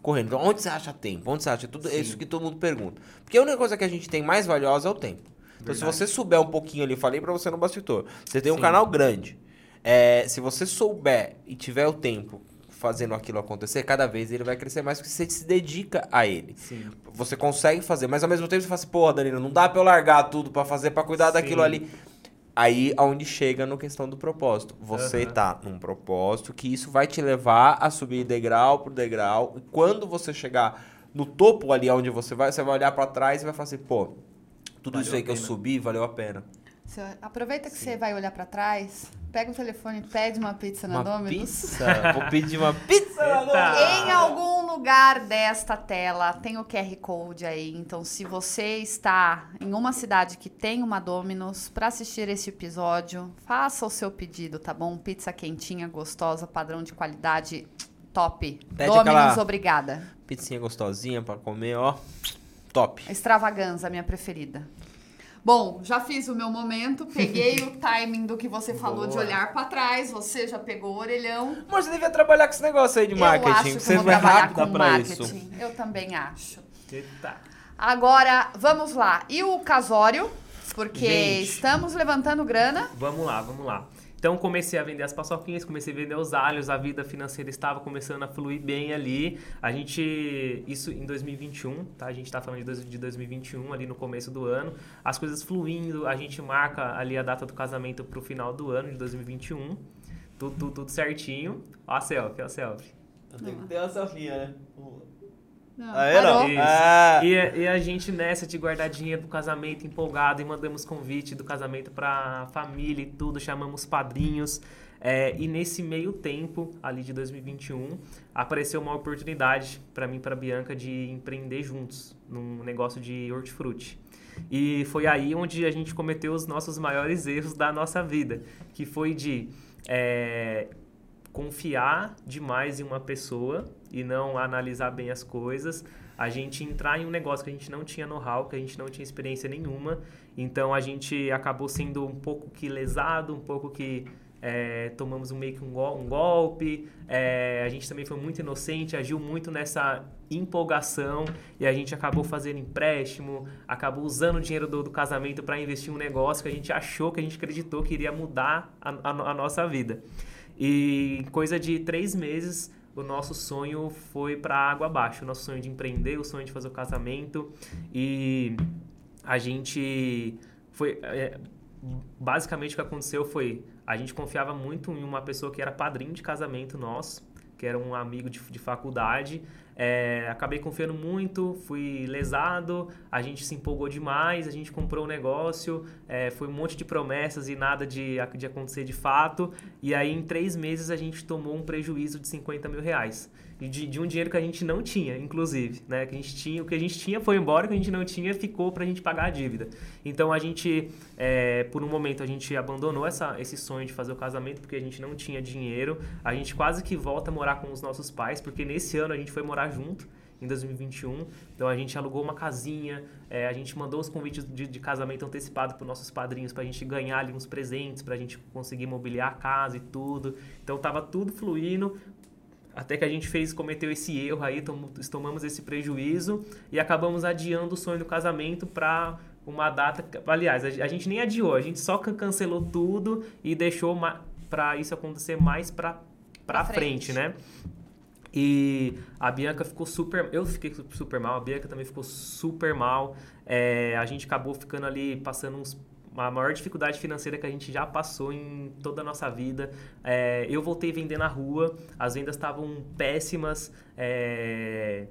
S1: correndo. Então, onde você acha tempo? Onde você acha? Tudo
S3: Sim.
S1: isso que todo mundo pergunta. Porque a única coisa que a gente tem mais valiosa é o tempo. Então, se você souber um pouquinho ali, falei pra você no bastidor, você tem um
S3: Sim.
S1: canal grande. É, se você souber e tiver o tempo fazendo aquilo acontecer, cada vez ele vai crescer mais porque você se dedica a ele.
S3: Sim.
S1: Você consegue fazer, mas ao mesmo tempo você fala assim, porra, Danilo, não dá pra eu largar tudo pra fazer, pra cuidar
S3: Sim.
S1: daquilo ali. Aí aonde chega no questão do propósito. Você
S3: Aham.
S1: tá num propósito que isso vai te levar a subir degrau por degrau. E quando você chegar no topo ali onde você vai, você vai olhar pra trás e vai falar assim, pô, tudo
S3: Valeu
S1: isso aí que eu subi valeu a pena.
S2: Você- aproveita que você vai olhar pra trás, pega o telefone e pede uma pizza na
S1: Uma
S2: Domino's.
S1: pizza? Vou pedir uma (laughs) pizza na! Domino's.
S2: Em algum lugar desta tela tem o QR Code aí. Então, se você está em uma cidade que tem uma Domino's para assistir esse episódio, faça o seu pedido, tá bom? Pizza quentinha, gostosa, padrão de qualidade top.
S1: Pede
S2: Domino's, obrigada.
S1: Pizzinha gostosinha pra comer, ó. Top.
S2: Extravaganza, minha preferida. Bom, já fiz o meu momento, peguei (laughs) o timing do que você falou de
S3: Boa.
S2: olhar para trás, você já pegou o orelhão.
S1: Mas você devia trabalhar com esse negócio aí de
S2: Eu
S1: marketing.
S2: acho que
S1: você
S2: eu
S1: é
S2: trabalhar
S1: rápida
S2: marketing.
S1: isso.
S2: Eu também acho.
S3: Eita.
S2: Agora, vamos lá. E o casório? Porque
S3: Gente.
S2: estamos levantando grana.
S3: Vamos lá, vamos lá. Então comecei a vender as paçoquinhas, comecei a vender os alhos, a vida financeira estava começando a fluir bem ali. A gente, isso em 2021, tá? A gente tá falando de dois- de 2021 ali no começo do ano. As coisas fluindo, a gente marca ali a data do casamento pro final do ano de 2021. Tudo, tudo, tudo certinho. Ó a selfie, ó a selfie.
S1: Tem que ter uma selfie, né?
S2: Não.
S1: Ah.
S3: E, a- e a gente nessa de guardar dinheiro do casamento empolgado e mandamos convite do casamento pra família e tudo, chamamos padrinhos. É, e nesse meio tempo, ali de 2021, apareceu uma oportunidade para mim e para Bianca de empreender juntos num negócio de hortifruti. E foi aí onde a gente cometeu os nossos maiores erros da nossa vida, que foi de é, confiar demais em uma pessoa e não analisar bem as coisas, a gente entrar em um negócio que a gente não tinha know-how, que a gente não tinha experiência nenhuma, então a gente acabou sendo um pouco que lesado, um pouco que é, tomamos um, meio que um, um golpe, é, a gente também foi muito inocente, agiu muito nessa empolgação e a gente acabou fazendo empréstimo, acabou usando o dinheiro do, do casamento para investir em um negócio que a gente achou, que a gente acreditou que iria mudar a, a- a nossa vida. E coisa de três meses, o nosso sonho foi para água abaixo. O nosso sonho de empreender, o sonho de fazer o casamento. E a gente foi. é, basicamente o que aconteceu foi. A gente confiava muito em uma pessoa que era padrinho de casamento nosso, que era um amigo de, de faculdade. É, acabei confiando muito, fui lesado, a gente se empolgou demais, a gente comprou um negócio, é, foi um monte de promessas e nada de, de acontecer de fato. E aí, em três meses, a gente tomou um prejuízo de 50 mil reais. De, de um dinheiro que a gente não tinha, inclusive. Né? Que a gente tinha, o que a gente tinha foi embora, o que a gente não tinha ficou pra gente pagar a dívida. Então, a gente, é, por um momento, a gente abandonou essa, esse sonho de fazer o casamento porque a gente não tinha dinheiro. A gente quase que volta a morar com os nossos pais, porque nesse ano a gente foi morar junto em 2021. Então a gente alugou uma casinha, é, a gente mandou os convites de, de casamento antecipado para nossos padrinhos para a gente ganhar ali uns presentes, para a gente conseguir mobiliar a casa e tudo. Então tava tudo fluindo. Até que a gente fez, cometeu esse erro aí, tom- tomamos esse prejuízo e acabamos adiando o sonho do casamento para uma data. Aliás, a gente nem adiou, a gente só can- cancelou tudo e deixou para isso acontecer mais para
S2: Pra
S3: frente,
S2: frente.
S3: né? E a Bianca ficou super. Eu fiquei super mal, a Bianca também ficou super mal. É, a gente acabou ficando ali passando uns. A maior dificuldade financeira que a gente já passou em toda a nossa vida. É, eu voltei a vender na rua, as vendas estavam péssimas. é,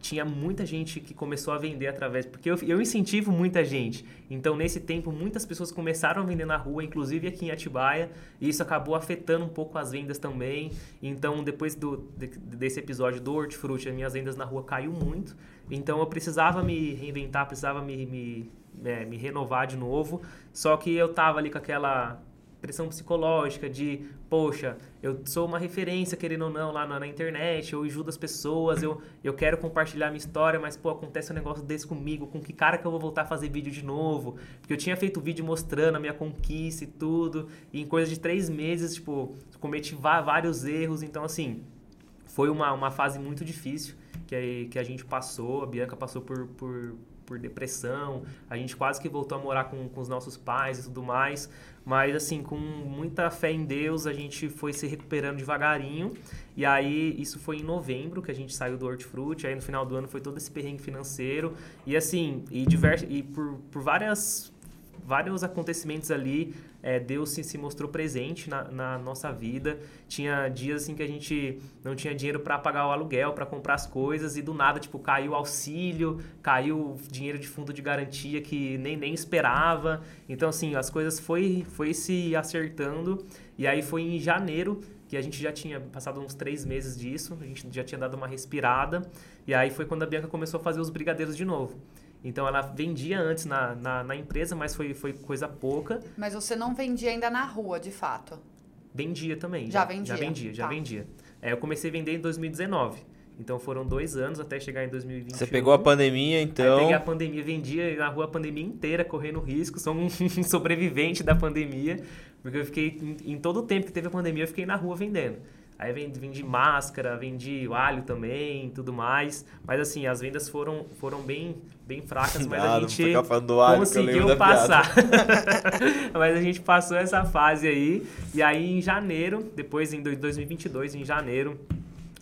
S3: tinha muita gente que começou a vender através. Porque eu, eu incentivo muita gente. Então, nesse tempo, muitas pessoas começaram a vender na rua, inclusive aqui em Atibaia, e isso acabou afetando um pouco as vendas também. Então, depois do, de, desse episódio do Hortifruti, as minhas vendas na rua caiu muito. Então, eu precisava me reinventar, precisava me, me, é, me renovar de novo. Só que eu tava ali com aquela pressão psicológica de, poxa, eu sou uma referência, querendo ou não, lá na, na, internet, eu ajudo as pessoas, eu, eu quero compartilhar minha história, mas, pô, acontece um negócio desse comigo, com que cara que eu vou voltar a fazer vídeo de novo? Porque eu tinha feito vídeo mostrando a minha conquista e tudo, e em coisa de três meses, tipo, cometi vários erros, então, assim, foi uma, uma fase muito difícil que que a gente passou, a Bianca passou por, por por depressão, a gente quase que voltou a morar com, com os nossos pais e tudo mais, mas assim, com muita fé em Deus, a gente foi se recuperando devagarinho, e aí isso foi em novembro que a gente saiu do Hortifruti, aí no final do ano foi todo esse perrengue financeiro, e assim, e, divers, e por, por várias vários acontecimentos ali, é, Deus se, se mostrou presente na, na, nossa vida. Tinha dias assim que a gente não tinha dinheiro para pagar o aluguel, para comprar as coisas e do nada, tipo, caiu auxílio, caiu dinheiro de fundo de garantia que nem, nem esperava. Então, assim, as coisas foi, foi se acertando. E aí foi em janeiro que a gente já tinha passado uns três meses disso, a gente já tinha dado uma respirada. E aí foi quando a Bianca começou a fazer os brigadeiros de novo. Então ela vendia antes na, na, na, empresa, mas foi, foi coisa pouca.
S2: Mas você não vendia ainda na rua, de fato?
S3: Vendia também.
S2: Já, já vendia?
S3: Já vendia, já tá. vendia. É, eu comecei a vender em 2019. Então foram dois anos até chegar em 2020.
S1: Você pegou a pandemia, então.
S3: Aí peguei a pandemia, vendia na rua a pandemia inteira, correndo risco. Sou um (laughs) sobrevivente da pandemia. Porque eu fiquei, em, em todo o tempo que teve a pandemia, eu fiquei na rua vendendo. Aí vendi, vendi máscara, vendi alho também, tudo mais. Mas assim, as vendas foram, foram bem, bem fracas, mas a gente conseguiu passar. (laughs) (laughs) mas a gente passou essa fase aí. E aí em janeiro, depois em 2022, em janeiro,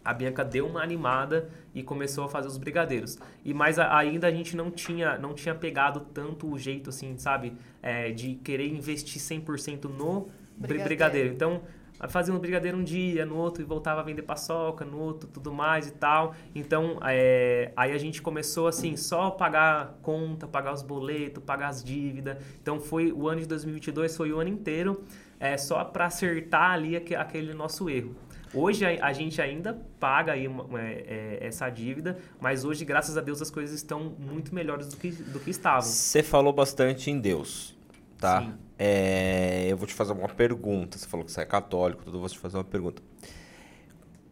S3: a Bianca deu uma animada e começou a fazer os brigadeiros. E mais ainda a gente não tinha, não tinha pegado tanto o jeito assim, sabe, é, de querer investir 100% no brigadeiro. brigadeiro. Então, fazia um brigadeiro um dia, no outro e voltava a vender paçoca, no outro tudo mais e tal. Então, é, aí a gente começou assim, só pagar conta, pagar os boletos, pagar as dívidas. Então, foi o ano de 2022 foi o ano inteiro é, só para acertar ali aquele nosso erro. Hoje a, a gente ainda paga aí é, é, essa dívida, mas hoje, graças a Deus, as coisas estão muito melhores do que, do que estavam.
S1: Você falou bastante em Deus, tá? Sim. É, eu vou te fazer uma pergunta. Você falou que você é católico, tudo, eu vou te fazer uma pergunta.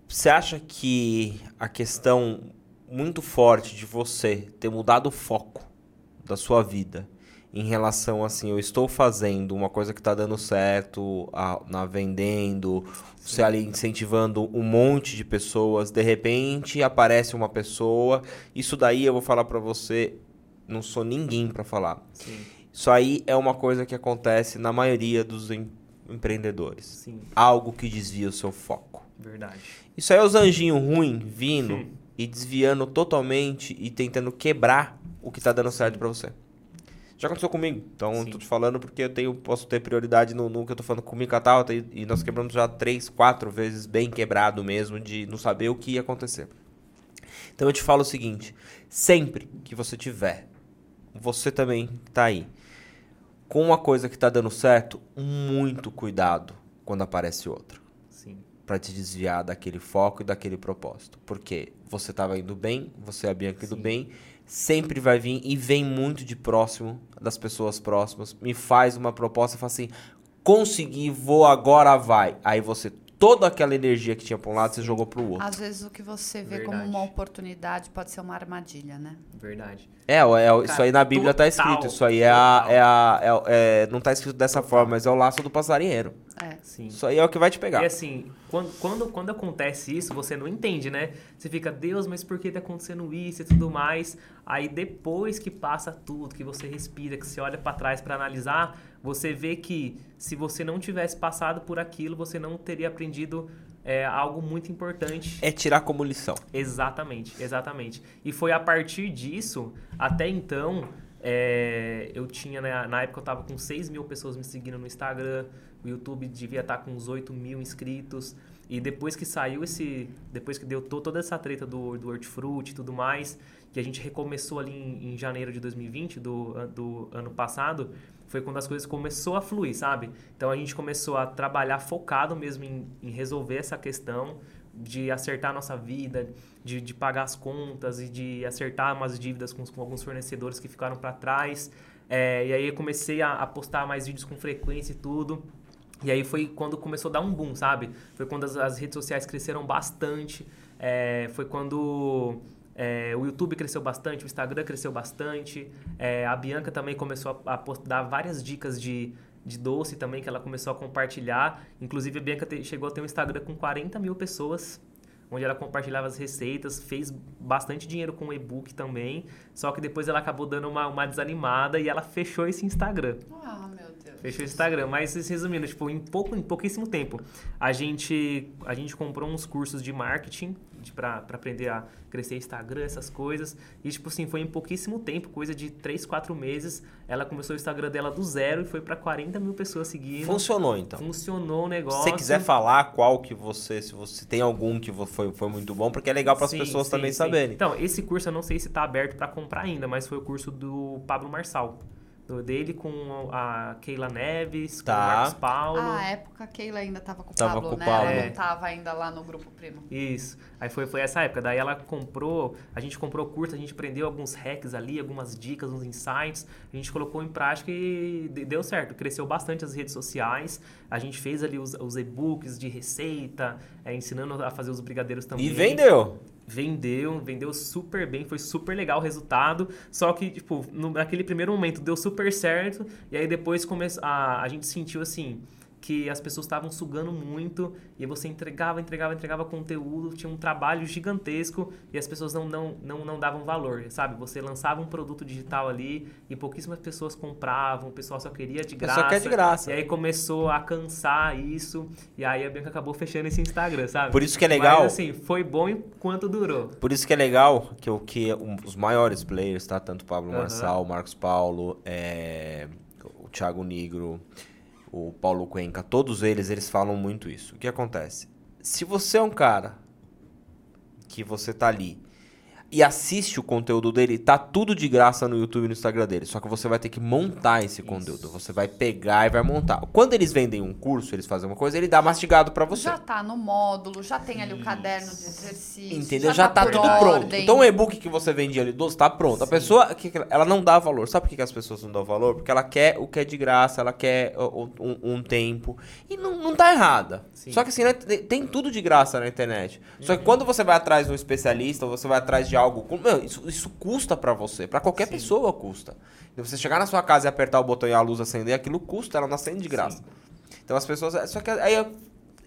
S1: Você acha que a questão muito forte de você ter mudado o foco da sua vida em relação assim, eu estou fazendo uma coisa que está dando certo, a, na vendendo, você ali incentivando um monte de pessoas, de repente aparece uma pessoa, isso daí eu vou falar para você, não sou ninguém para falar. Sim. Isso aí é uma coisa que acontece na maioria dos em empreendedores.
S3: Sim.
S1: Algo que desvia o seu foco.
S3: Verdade.
S1: Isso aí é os anjinhos ruins vindo Sim. e desviando totalmente e tentando quebrar o que está dando certo para você. Já aconteceu comigo. Então, Sim. tô te falando porque eu tenho, posso ter prioridade no, no que eu tô falando comigo e tal. E nós quebramos já três, quatro vezes bem quebrado mesmo de não saber o que ia acontecer. Então, eu te falo o seguinte. Sempre que você tiver, você também tá aí com uma coisa que está dando certo, muito cuidado quando aparece outra.
S3: Sim.
S1: Para te desviar daquele foco e daquele propósito. Porque você estava indo bem, você é a Bianca indo bem, sempre vai vir e vem muito de próximo, das pessoas próximas, me faz uma proposta e fala assim: consegui, vou agora, vai. Aí você toda aquela energia que tinha para um lado, você jogou para o outro.
S2: Às vezes o que você vê Verdade. como uma oportunidade pode ser uma armadilha, né?
S3: Verdade.
S1: É, é isso aí na Bíblia está escrito. Isso aí é a, é a. É, é, não está escrito dessa total. forma, mas é o laço do passarinheiro.
S2: É.
S3: Sim.
S1: Isso aí é o que vai te pegar.
S3: E assim, quando, quando, quando acontece isso, você não entende, né? Você fica, Deus, mas por que tá acontecendo isso e tudo mais? Aí depois que passa tudo, que você respira, que você olha para trás para analisar, você vê que se você não tivesse passado por aquilo, você não teria aprendido é, algo muito importante.
S1: É tirar como lição.
S3: Exatamente, exatamente. E foi a partir disso, até então, é, eu tinha, né, na época eu tava com 6 mil pessoas me seguindo no Instagram, o YouTube devia estar tá com uns 8 mil inscritos. E depois que saiu esse. Depois que deu to- toda essa treta do, do hortifruti e tudo mais, que a gente recomeçou ali em, em janeiro de 2020, do, do ano passado, foi quando as coisas começou a fluir, sabe? Então a gente começou a trabalhar focado mesmo em, em resolver essa questão de acertar a nossa vida, de, de pagar as contas e de acertar umas dívidas com, com alguns fornecedores que ficaram para trás. É, e aí eu comecei a, a postar mais vídeos com frequência e tudo. E aí foi quando começou a dar um boom, sabe? Foi quando as, as redes sociais cresceram bastante. É, foi quando é, o YouTube cresceu bastante, o Instagram cresceu bastante. É, a Bianca também começou a, a dar várias dicas de, de doce também, que ela começou a compartilhar. Inclusive, a Bianca te- chegou a ter um Instagram com 40 mil pessoas onde ela compartilhava as receitas, fez bastante dinheiro com o e-book também, só que depois ela acabou dando uma, uma desanimada e ela fechou esse Instagram.
S2: Ah, meu Deus.
S3: Fechou o Instagram, mas resumindo, tipo, em pouco, em pouquíssimo tempo, a gente a gente comprou uns cursos de marketing pra, pra aprender a crescer Instagram, essas coisas. E, tipo assim, foi em pouquíssimo tempo, coisa de 3, 4 meses, ela começou o Instagram dela do zero e foi pra 40 mil pessoas seguindo.
S1: Funcionou, então.
S3: Funcionou o
S1: Se
S3: negócio.
S1: você quiser falar qual que você, se você tem algum que foi, foi muito bom, porque é legal para as pessoas
S3: sim,
S1: também
S3: sim.
S1: saberem.
S3: Então, esse curso eu não sei se tá aberto para comprar ainda, mas foi o curso do Pablo Marçal. Do, dele com a Keila Neves, com
S1: Tá.
S3: o Marcos Paulo.
S2: Ah, a época a Keila ainda tava com o
S1: Tava
S2: Pablo,
S1: com
S2: né?
S1: Pablo.
S2: Ela
S3: É.
S2: não tava ainda lá no grupo primo.
S3: Isso. Aí foi, foi essa época. Daí ela comprou, a gente comprou o curso, a gente aprendeu alguns hacks ali, algumas dicas, uns insights. A gente colocou em prática e de- deu certo. Cresceu bastante as redes sociais. A gente fez ali os, os e-books de receita, é, ensinando a fazer os brigadeiros também.
S1: E vendeu.
S3: Vendeu, vendeu super bem, foi super legal o resultado. Só que, tipo, no, naquele primeiro momento deu super certo. E aí depois come, a, a gente sentiu assim que as pessoas estavam sugando muito e você entregava, entregava, entregava conteúdo, tinha um trabalho gigantesco e as pessoas não, não, não, não davam valor, sabe? Você lançava um produto digital ali e pouquíssimas pessoas compravam, o pessoal só queria de graça.
S1: pessoal quer de graça.
S3: E aí começou a cansar isso e aí a Bianca acabou fechando esse Instagram, sabe?
S1: Por isso que é legal.
S3: Mas assim, foi bom enquanto durou.
S1: Por isso que é legal que, o que um- os maiores players, tá? Tanto Pablo
S3: Aham.
S1: Marçal, Marcos Paulo, é, o Thiago Negro, o Paulo Cuenca, todos eles, eles falam muito isso. O que acontece? Se você é um cara que você tá ali e assiste o conteúdo dele, tá tudo de graça no YouTube e no Instagram dele. Só que você vai ter que montar esse conteúdo. Você vai pegar e vai montar. Quando eles vendem um curso, eles fazem uma coisa, ele dá mastigado pra você.
S2: Já tá no módulo, já tem ali o caderno de exercício.
S1: Entendeu? Já, tá,
S2: por
S1: tudo pronto.
S2: ordem.
S1: Então o e-book que você vendia ali, 12, tá pronto. A pessoa, ela- não dá valor. Sabe por que as pessoas não dão valor? Porque ela quer o que é de graça, ela quer um, um tempo. E não, não tá errada.
S3: Sim.
S1: Só que assim, né, tem tudo de graça na internet. Só que quando você vai atrás de um especialista, ou você vai atrás de algo. Com- Meu, isso, isso custa pra você. Pra qualquer
S3: Sim.
S1: pessoa custa. Você chegar na sua casa e apertar o botão e a luz acender, aquilo custa, ela não acende de graça. Então as pessoas. Só que aí eu-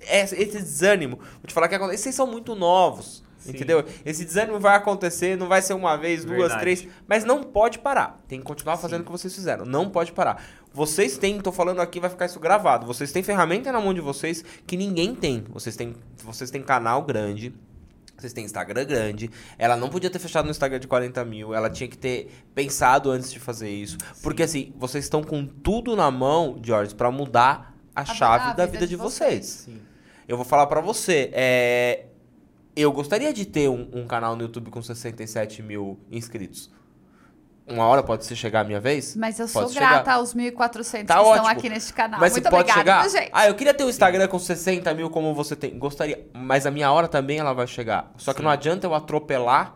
S1: é, esse desânimo. Vou te falar que acontece. Vocês são muito novos.
S3: Sim.
S1: Entendeu? Esse desânimo vai acontecer, não vai ser uma vez, duas,
S3: Verdade.
S1: três. Mas não pode parar. Tem que continuar fazendo o que vocês fizeram. Não pode parar. Vocês têm, tô falando aqui, vai ficar isso gravado. Vocês têm ferramenta na mão de vocês que ninguém tem. Vocês têm, vocês têm canal grande. Vocês têm Instagram grande. Ela não podia ter fechado no Instagram de 40 mil. Ela tinha que ter pensado antes de fazer isso. Porque assim, vocês estão com tudo na mão, George, pra mudar a,
S2: A-
S1: chave
S2: a
S1: da
S2: vida
S1: vida
S2: de
S1: de
S2: vocês.
S1: vocês.
S3: Sim.
S1: Eu vou falar pra você. É... Eu gostaria de ter um, um canal no YouTube com 67 mil inscritos. Uma hora pode ser chegar a minha vez?
S2: Mas eu sou
S1: Pode
S2: grata
S1: chegar.
S2: aos 1.400
S1: Tá
S2: que
S1: ótimo.
S2: estão aqui neste canal.
S1: Mas
S2: Muito
S1: você pode
S2: obrigada,
S1: chegar. Ah, eu queria ter um Instagram com 60 mil como você tem. Gostaria. Mas a minha hora também ela vai chegar. Só que
S3: Sim.
S1: não adianta eu atropelar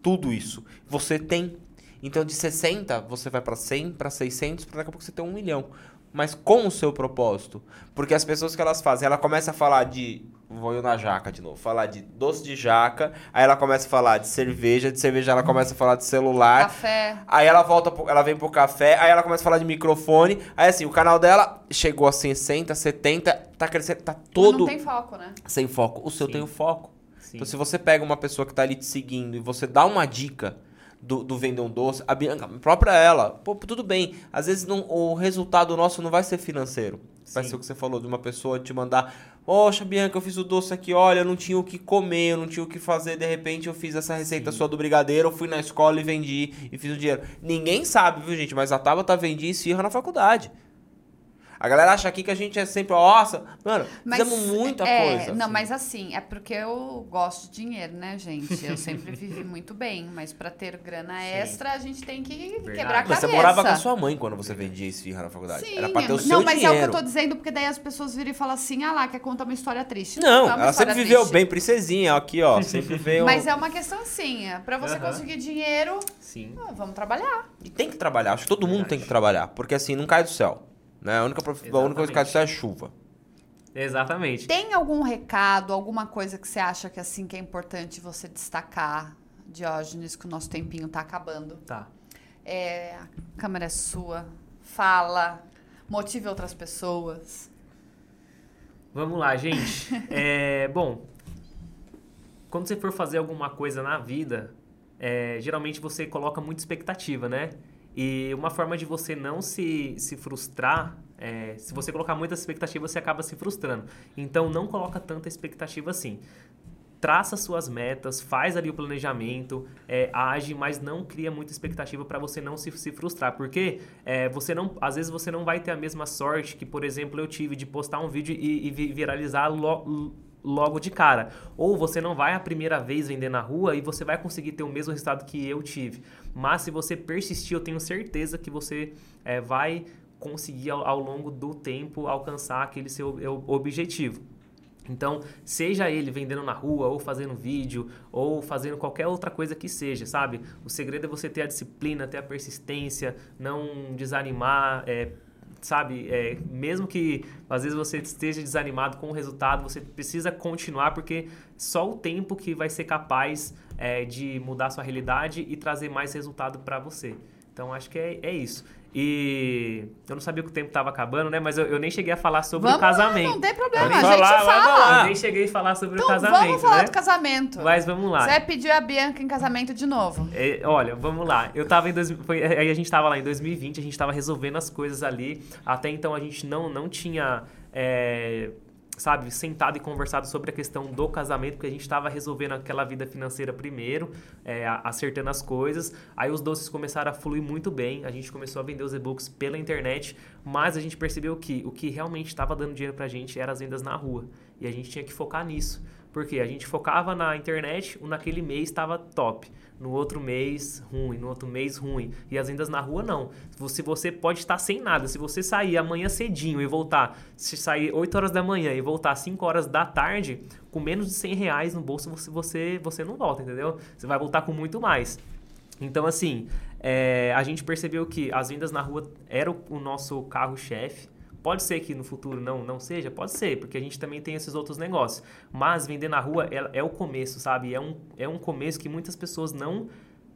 S1: tudo isso. Você tem. Então de 60 você vai pra 100, pra 600, pra daqui a pouco você tem um milhão. Mas com o seu propósito. Porque as pessoas que elas fazem, ela começa a falar de. Vou eu na jaca de novo. Falar de doce de jaca. Aí ela começa a falar de cerveja. De cerveja ela começa a falar de celular.
S2: Café.
S1: Aí ela volta, pro- ela vem pro café, aí ela começa a falar de microfone. Aí assim, o canal dela chegou a 60, 70, tá crescendo, tá todo
S2: Não tem foco, né?
S1: sem foco. O seu
S3: Sim.
S1: tem o foco.
S3: Sim.
S1: Então se você pega uma pessoa que tá ali te seguindo e você dá uma dica do, do vender um doce, a Bianca, a própria ela, pô, tudo bem. Às vezes não- o resultado nosso não vai ser financeiro. Vai
S3: Sim.
S1: ser o que você falou, de uma pessoa te mandar, poxa, Bianca, eu fiz o doce aqui, olha, eu não tinha o que comer, eu não tinha o que fazer, de repente eu fiz essa receita
S3: Sim.
S1: sua do brigadeiro, eu fui na escola e vendi e fiz o dinheiro. Ninguém sabe, viu, gente? Mas a Tabata vendia esfirra na faculdade. A galera acha aqui que a gente é sempre, nossa, mano,
S2: Mas,
S1: fizemos muita
S2: é,
S1: coisa.
S2: Não,
S1: assim.
S2: mas assim, é porque eu gosto de dinheiro, né, gente? Eu sempre (laughs) vivi muito bem, mas pra ter grana extra, a gente tem que
S3: Verdade.
S2: quebrar a
S1: Mas
S2: cabeça.
S1: você morava com a sua mãe quando você vendia esfirra na faculdade.
S2: Sim,
S1: Era pra ter o
S2: não,
S1: seu
S2: mas
S1: dinheiro.
S2: é o que eu tô dizendo, porque daí as pessoas viram e falam assim, ah lá, quer contar uma história triste.
S1: Não,
S2: é uma
S1: ela sempre viveu
S2: triste.
S1: bem, princesinha, aqui, ó. Sempre (laughs) veio.
S2: Mas é uma questão assim, é pra você
S3: Aham.
S2: conseguir dinheiro,
S3: Sim.
S2: ah, vamos trabalhar.
S1: E tem que trabalhar, acho que todo mundo tem que trabalhar. Porque assim, não cai do céu. Né? A, única, prof- a única coisa que cai do céu é chuva.
S3: Exatamente.
S2: Tem algum recado, alguma coisa que você acha que assim que é importante você destacar, Diógenes, que o nosso tempinho tá acabando?
S3: Tá.
S2: É, a câmera é sua. Fala, motive outras pessoas.
S3: Vamos lá, gente. (laughs) É, bom, quando você for fazer alguma coisa na vida, é, geralmente você coloca muita expectativa, né? E uma forma de você não se, se frustrar, é, se você colocar muita expectativa, você acaba se frustrando. Então, não coloca tanta expectativa assim. Traça suas metas, faz ali o planejamento, é, age, mas não cria muita expectativa para você não se, se frustrar. Porque é, você não, às vezes você não vai ter a mesma sorte que, por exemplo, eu tive de postar um vídeo e, e vi- viralizar lo- logo de cara. Ou você não vai a primeira vez vender na rua e você vai conseguir ter o mesmo resultado que eu tive. Mas se você persistir, eu tenho certeza que você é, vai conseguir ao, ao longo do tempo alcançar aquele seu é, objetivo. Então, seja ele vendendo na rua, ou fazendo vídeo, ou fazendo qualquer outra coisa que seja, sabe? O segredo é você ter a disciplina, ter a persistência, não desanimar, é, sabe? É, mesmo que às vezes você esteja desanimado com o resultado, você precisa continuar, porque só o tempo que vai ser capaz é, de mudar sua realidade e trazer mais resultado para você. Então, acho que é, é isso. E eu não sabia que o tempo estava acabando, né? Mas eu, eu nem cheguei a falar sobre
S2: vamos
S3: o casamento.
S2: lá, não tem problema,
S1: Pode
S2: a gente
S1: falar,
S2: fala.
S3: Eu nem cheguei a falar sobre
S2: Então
S3: o casamento,
S2: vamos falar
S3: né?
S2: do casamento.
S3: Mas vamos lá.
S2: Você vai pedir a Bianca em casamento de novo.
S3: É, olha, vamos lá. Eu tava em dois, foi, aí a gente tava lá em 2020, a gente tava resolvendo as coisas ali. Até então a gente não, não tinha, é, sabe, sentado e conversado sobre a questão do casamento, porque a gente tava resolvendo aquela vida financeira primeiro, é, a- acertando as coisas. Aí os doces começaram a fluir muito bem. A gente começou a vender os e-books pela internet, mas a gente percebeu que o que realmente estava dando dinheiro pra gente era as vendas na rua. E a gente tinha que focar nisso. Porque a gente focava na internet, naquele mês estava top. No outro mês, ruim. No outro mês, ruim. E as vendas na rua, não. Se você pode estar sem nada. Se você sair amanhã cedinho e voltar, se sair 8 horas da manhã e voltar 5 horas da tarde, com menos de 100 reais no bolso, você, você, você não volta, entendeu? Você vai voltar com muito mais. Então, assim, é, a gente percebeu que as vendas na rua era o, o nosso carro-chefe. Pode ser que no futuro não, não seja? Pode ser, porque a gente também tem esses outros negócios. Mas vender na rua é, é o começo, sabe? É um, é um começo que muitas pessoas não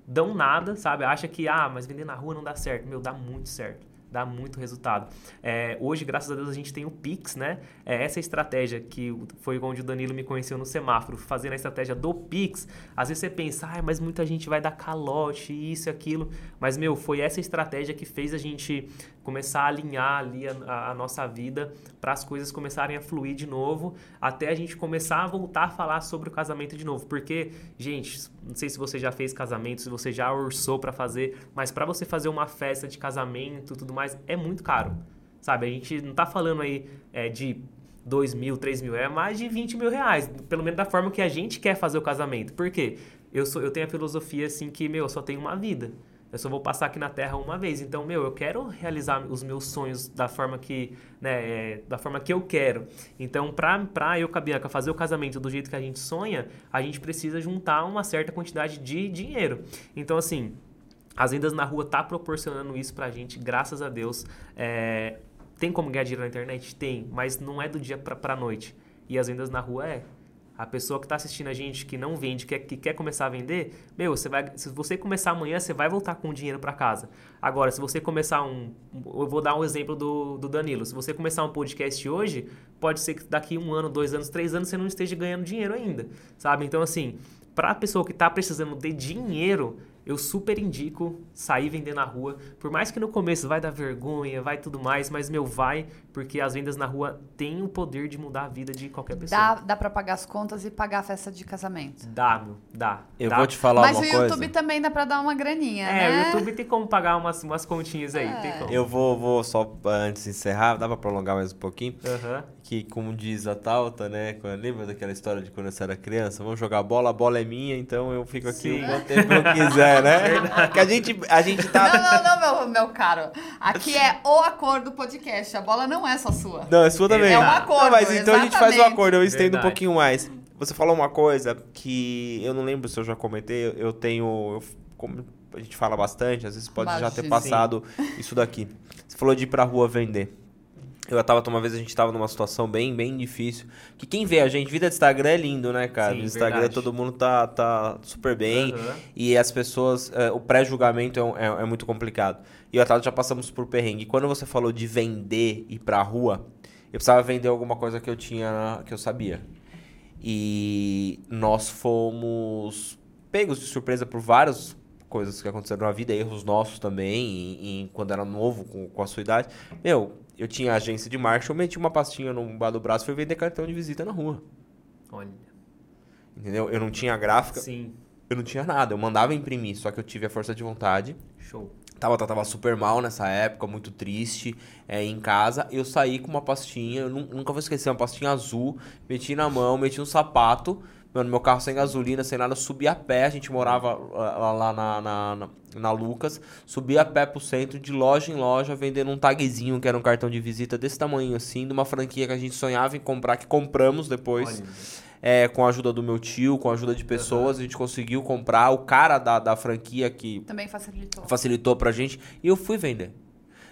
S3: dão nada, sabe? Acha que, ah, mas vender na rua não dá certo. Meu, dá muito certo. Dá muito resultado. É, hoje, graças a Deus, a gente tem o Pix, né? É essa estratégia que foi onde o Danilo me conheceu no semáforo, fazendo a estratégia do Pix. Às vezes você pensa, ah, mas muita gente vai dar calote, isso e aquilo. Mas, meu, foi essa estratégia que fez a gente começar a alinhar ali a, a- nossa vida para as coisas começarem a fluir de novo, até a gente começar a voltar a falar sobre o casamento de novo. Porque, gente, não sei se você já fez casamento, se você já orçou para fazer, mas para você fazer uma festa de casamento tudo mais, é muito caro. Sabe, a gente não tá falando aí é, de 2 mil, 3 mil, é mais de 20 mil reais. Pelo menos da forma que a gente quer fazer o casamento. Por quê? Eu, sou, eu tenho a filosofia assim que, meu, eu só tenho uma vida. Eu só vou passar aqui na Terra uma vez. Então, meu, eu quero realizar os meus sonhos da forma que, né, é, da forma que eu quero. Então, pra, pra eu, com a Bianca, fazer o casamento do jeito que a gente sonha, a gente precisa juntar uma certa quantidade de dinheiro. Então, assim, as vendas na rua tá proporcionando isso pra gente, graças a Deus. É, tem como ganhar dinheiro na internet? Tem, mas não é do dia pra, pra noite. E as vendas na rua é. A pessoa que está assistindo a gente, que não vende, que quer, que quer começar a vender, meu, você vai, se você começar amanhã, você vai voltar com dinheiro para casa. Agora, se você começar um. Eu vou dar um exemplo do, do Danilo. Se você começar um podcast hoje, pode ser que daqui um ano, dois anos, três anos você não esteja ganhando dinheiro ainda. Sabe? Então, assim, para a pessoa que está precisando de dinheiro, eu super indico sair vender na rua. Por mais que no começo vai dar vergonha, vai tudo mais, mas meu, vai, porque as vendas na rua têm o poder de mudar a vida de qualquer pessoa.
S2: Dá, dá pra pagar as contas e pagar a festa de casamento.
S3: Dá, meu, dá.
S1: Eu
S3: dá.
S1: vou te falar
S2: Mas
S1: uma
S2: o
S1: coisa.
S2: YouTube também dá pra dar uma graninha,
S3: É,
S2: né?
S3: o YouTube tem como pagar umas, umas continhas aí, tem como.
S1: Eu vou, vou só antes de encerrar, dá pra prolongar mais um pouquinho?
S3: Aham.
S1: Que, como diz a Tauta, né? quando- Lembra daquela história de quando você era criança? Vamos jogar bola, a bola é minha, então eu fico aqui
S3: Sim.
S1: o quanto tempo eu quiser, né? Que a gente, a gente tá.
S2: Não, não, não, meu, meu caro. Aqui é o acordo podcast. A bola não é só sua.
S1: Não, é sua também.
S2: É um acordo,
S1: Não, mas então a gente faz o
S2: exatamente.
S1: acordo, eu estendo
S3: Verdade.
S1: um pouquinho mais. Você falou uma coisa que eu não lembro se eu já comentei, eu- tenho. eu- como a gente fala bastante, às vezes pode já ter passado isso daqui. Você falou de ir pra rua vender. Eu tava, uma vez a gente tava numa situação bem, bem difícil. Que quem vê a gente, vida de Instagram é lindo, né, cara?
S3: Sim,
S1: Instagram
S3: verdade.
S1: todo mundo tá, tá super bem.
S3: Aham.
S1: E as pessoas, é, o pré-julgamento é, é- é muito complicado. E eu e já passamos por perrengue. E quando você falou de vender e ir pra rua, eu precisava vender alguma coisa que eu tinha, que eu sabia. E nós fomos pegos de surpresa por várias coisas que aconteceram na vida, erros nossos também, e, e quando era novo, com, com a sua idade. Meu, eu tinha agência de marketing, eu meti uma pastinha no bar do braço e fui vender cartão de visita na rua.
S3: Olha.
S1: Entendeu? Eu não tinha gráfica,
S3: Sim.
S1: eu não tinha nada. Eu mandava imprimir, só que eu tive a força de vontade.
S3: Show.
S1: Tava, tava super mal nessa época, muito triste, é, em casa. Eu saí com uma pastinha, eu nu- nunca vou esquecer, uma pastinha azul, meti na mão, meti um sapato, meu, no meu carro sem gasolina, sem nada, subi a pé, a gente morava ah, lá na, na, na, na Lucas, subi a pé pro centro, de loja em loja, vendendo um tagzinho, que era um cartão de visita desse tamanho assim, de uma franquia que a gente sonhava em comprar, que compramos depois. É, com a ajuda do meu tio, com a ajuda de pessoas, a gente conseguiu comprar. O cara da, da franquia que
S2: Também facilitou.
S1: facilitou pra gente e eu fui vender.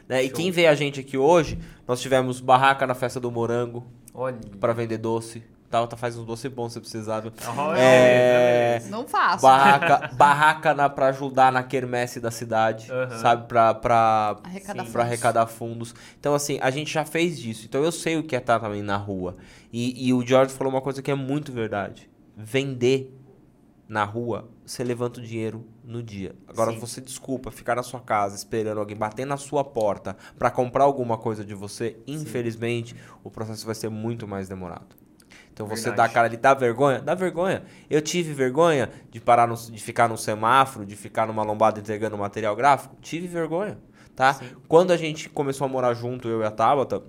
S1: Né? E quem vê a gente aqui hoje, nós tivemos barraca na festa do morango
S3: Olha.
S1: pra vender doce. Tá, tá faz uns doces bons se precisar.
S3: Olha,
S1: É.
S2: Não faço.
S1: Barraca, (laughs) barraca na, pra ajudar na quermesse da cidade,
S3: Aham.
S1: sabe? Pra, pra,
S2: Arrecadar
S1: pra
S2: fundos.
S1: arrecadar fundos. Então, assim, a gente já fez disso. Então, eu sei o que é estar também na rua. E, e o George falou uma coisa que é muito verdade. Vender na rua, você levanta o dinheiro no dia. Agora,
S3: Sim.
S1: você desculpa ficar na sua casa esperando alguém bater na sua porta pra comprar alguma coisa de você, infelizmente, o processo vai ser muito mais demorado. Então você
S3: Verdade.
S1: dá a cara ali, dá vergonha? Dá vergonha. Eu tive vergonha de parar no, de ficar no semáforo, de ficar numa lombada entregando material gráfico? Tive vergonha, tá? Quando a gente começou a morar junto, eu e a Tabata,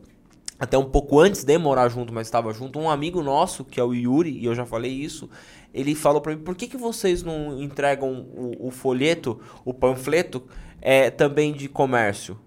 S1: até um pouco antes de morar junto, mas estava junto, um amigo nosso, que é o Yuri, e eu já falei isso, ele falou pra mim, por que, que vocês não entregam o, o folheto, o panfleto, é, também de comércio?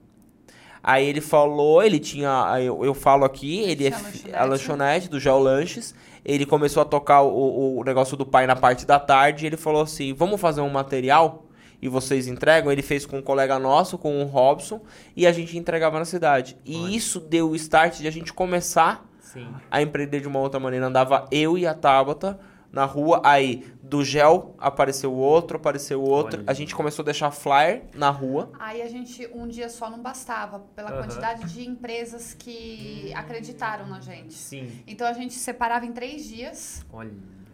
S1: Aí ele falou, ele tinha, eu, eu falo aqui, ele é
S2: tinha
S1: fi-
S2: lanchonete.
S1: a lanchonete do Geolanches, ele começou a tocar o, o negócio do pai na parte da tarde, e ele falou assim, vamos fazer um material e vocês entregam? Ele fez com um colega nosso, com o Robson, e a gente entregava na cidade. E
S3: Olha.
S1: isso deu o start de a gente começar
S3: Sim.
S1: a empreender de uma outra maneira. Andava eu e a Tabata na rua, aí do gel apareceu outro, apareceu outro.
S3: Olha.
S1: A gente começou a deixar flyer na rua.
S2: Aí a gente, um dia só não bastava, pela quantidade de empresas que acreditaram na gente.
S3: Sim.
S2: Então a gente separava em três dias.
S3: Olha.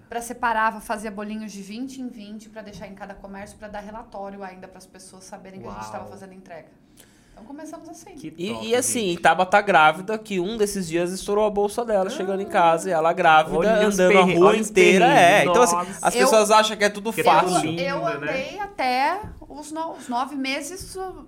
S2: Pra separava, fazia bolinhos de 20 em 20 pra deixar em cada comércio pra dar relatório ainda para as pessoas saberem que a gente
S3: Uau.
S2: estava fazendo entrega. Então começamos assim.
S3: Que
S1: E,
S3: top,
S1: e assim,
S3: gente.
S1: Tabata grávida, que um desses dias estourou a bolsa dela chegando em casa, e ela grávida,
S3: Olha
S1: andando a rua inteira. É, então assim, as
S2: Eu-
S1: pessoas acham que é tudo
S3: Que é
S1: fácil.
S3: lindo.
S2: eu
S3: né?
S2: andei até os, no- os nove meses uh,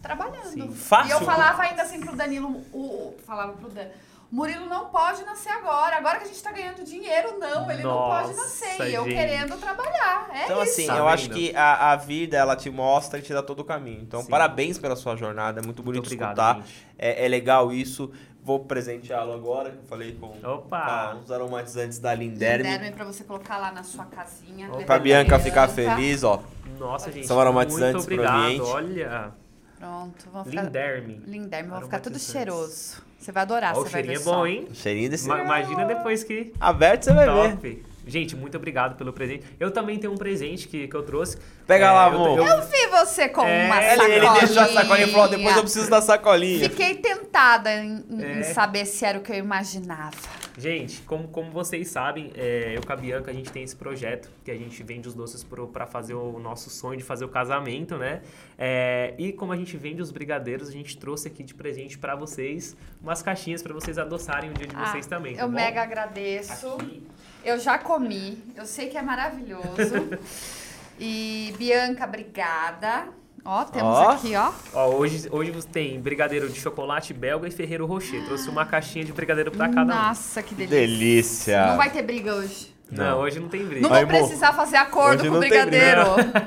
S2: trabalhando.
S3: Sim.
S1: Fácil.
S2: E eu falava ainda assim pro Danilo, o, o- falava pro Dan, Murilo não pode nascer agora. Agora que a gente tá ganhando dinheiro, não, ele não pode
S3: Nossa,
S2: nascer. E eu
S3: gente.
S2: querendo trabalhar. É
S1: Então,
S2: isso.
S1: assim,
S3: Tá
S1: eu
S3: vendo?
S1: acho que a, a vida, ela te mostra e te dá todo o caminho. Então,
S3: Sim.
S1: parabéns pela sua jornada, é muito bonito
S3: Muito obrigado,
S1: escutar. É, é legal isso. Vou presenteá-lo agora, que eu falei com
S3: Opa!
S1: ah, os aromatizantes da Linderme.
S2: Derme pra você colocar lá na sua casinha.
S1: Pra Bianca ficar feliz, ó.
S3: Nossa, gente.
S1: São aromatizantes
S3: muito
S1: pro
S3: obrigado.
S1: ambiente.
S3: Olha.
S2: Pronto, vamos ficar...
S3: Linderme.
S2: Linderme, vai ficar tudo cheiroso. Você vai adorar,
S3: o
S2: você vai ver
S3: cheirinho é
S2: só.
S3: bom, hein?
S1: O cheirinho desse.
S3: Ma- Imagina depois que.
S1: Aberto você vai ver.
S3: Gente, muito obrigado pelo presente. Eu também tenho um presente que, que eu trouxe.
S1: Pega
S3: É,
S1: lá, amor.
S3: eu-
S2: Eu vi você com
S3: É,
S2: uma sacolinha.
S1: ele deixou a sacolinha e falou, depois eu preciso da sacolinha.
S2: Fiquei tentada em, em
S3: É.
S2: saber se era o que eu imaginava.
S3: Gente, como, como vocês sabem, é, eu com a Bianca, a gente tem esse projeto que a gente vende os doces pra fazer o nosso sonho de fazer o casamento, né? É, e como a gente vende os brigadeiros, a gente trouxe aqui de presente pra vocês umas caixinhas pra vocês adoçarem o dia de vocês
S2: Ah,
S3: também, tá
S2: eu
S3: bom?
S2: mega agradeço.
S3: Aqui.
S2: Eu já comi, eu sei que é maravilhoso. e Bianca, obrigada. Ó, temos
S1: Ó.
S2: aqui, ó.
S3: Ó, hoje, hoje você tem brigadeiro de chocolate belga e Ferreiro Rocher. Trouxe uma caixinha de brigadeiro pra cada um.
S2: Nossa, que delícia.
S1: Delícia.
S2: Não vai ter briga hoje.
S3: Não,
S1: Não.
S3: hoje não tem briga.
S2: Não vou
S1: amor.
S2: precisar fazer acordo com o brigadeiro.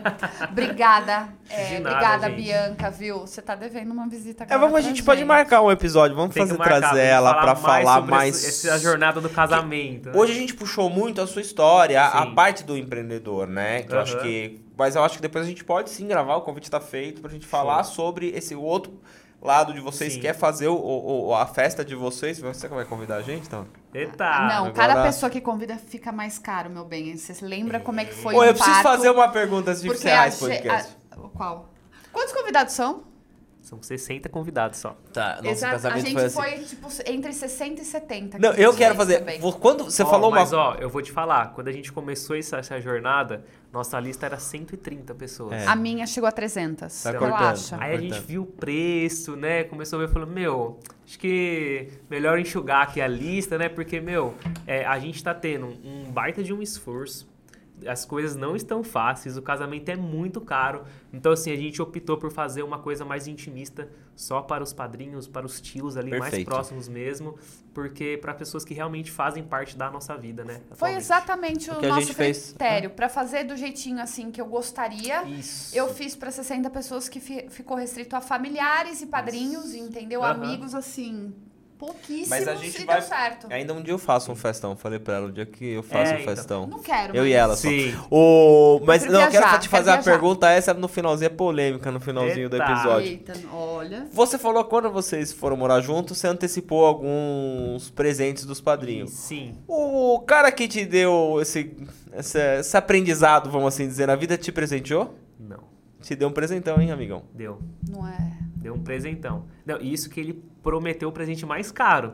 S2: (laughs) obrigada. É,
S3: nada,
S2: obrigada,
S3: gente.
S2: Bianca, viu? Você tá devendo uma visita
S1: É, vamos, a
S2: pra
S1: gente pode marcar um episódio, vamos
S3: Tem
S1: fazer
S3: marcar,
S1: trazer ela pra falar
S3: sobre
S1: mais.
S3: esse- essa jornada do casamento. né?
S1: Hoje a gente puxou muito a sua história, a
S3: Sim.
S1: parte do empreendedor, né? Que eu acho que. Mas eu acho que depois a gente pode sim gravar, o convite tá feito pra gente falar sobre esse outro lado de vocês,
S3: Sim.
S1: que é fazer o, o- o- a festa de vocês. Você vai convidar a gente, então?
S3: Eita!
S2: Não,
S1: agora-
S2: cada pessoa que convida fica mais caro, meu bem. Você lembra como é que foi
S1: Pô,
S2: o
S1: eu preciso
S2: parto?
S1: fazer uma pergunta antes de
S2: Porque
S1: encerrar esse podcast.
S2: a- Qual? Quantos convidados são?
S3: São 60 convidados só.
S1: Tá, nosso
S2: Exato. A
S1: casamento
S2: gente
S1: foi assim.
S2: foi, tipo, entre 60 e 70.
S1: Não,
S2: que
S1: eu
S2: a
S1: quero fazer.
S2: também.
S1: Quando você
S3: Ó,
S1: falou uma.
S3: Mas ó, eu vou te falar, quando a gente começou essa, essa jornada, nossa lista era 130 pessoas.
S1: É.
S2: A minha chegou a 300.
S1: Tá
S2: Relaxa.
S1: cortando.
S3: Aí a gente viu o preço, né? Começou a ver e falou, meu, acho que melhor enxugar aqui a lista, né? Porque, meu, é, a gente tá tendo um baita de um esforço. As coisas não estão fáceis, o casamento é muito caro. Então, assim, a gente optou por fazer uma coisa mais intimista, só para os padrinhos, para os tios ali mais
S1: Perfeito.
S3: próximos mesmo, porque para pessoas que realmente fazem parte da nossa vida, né?
S2: Foi
S3: atualmente.
S2: exatamente o,
S1: O que a
S2: nosso
S1: gente fez.
S2: critério. Pra fazer do jeitinho assim que eu gostaria.
S3: Isso.
S2: Eu fiz pra 60 pessoas que fi- ficou restrito a familiares e padrinhos, entendeu?
S3: Aham.
S2: Amigos, assim, pouquíssimos
S1: Mas a gente vai-
S2: deu certo.
S1: Ainda um dia eu faço um festão. Falei pra ela, o dia que eu faço
S3: É,
S1: um
S3: então.
S1: festão.
S2: Não quero,
S1: Eu
S2: mas...
S1: e ela só.
S3: Sim.
S1: O... Mas
S2: quero
S1: não, eu quero
S2: viajar,
S1: te
S2: quero
S1: fazer uma
S2: viajar.
S1: pergunta, essa no finalzinho é polêmica, no finalzinho do
S3: Eita.
S1: episódio.
S2: Eita, olha.
S1: Você falou que quando vocês foram morar juntos, você antecipou alguns presentes dos padrinhos.
S3: Sim.
S1: O cara que te deu esse, esse, esse aprendizado, vamos assim dizer, na vida te presenteou?
S3: Não.
S1: Te deu um presentão, hein, amigão?
S3: Deu.
S2: Não é.
S3: Deu um presentão. Não, isso que ele prometeu o presente mais caro.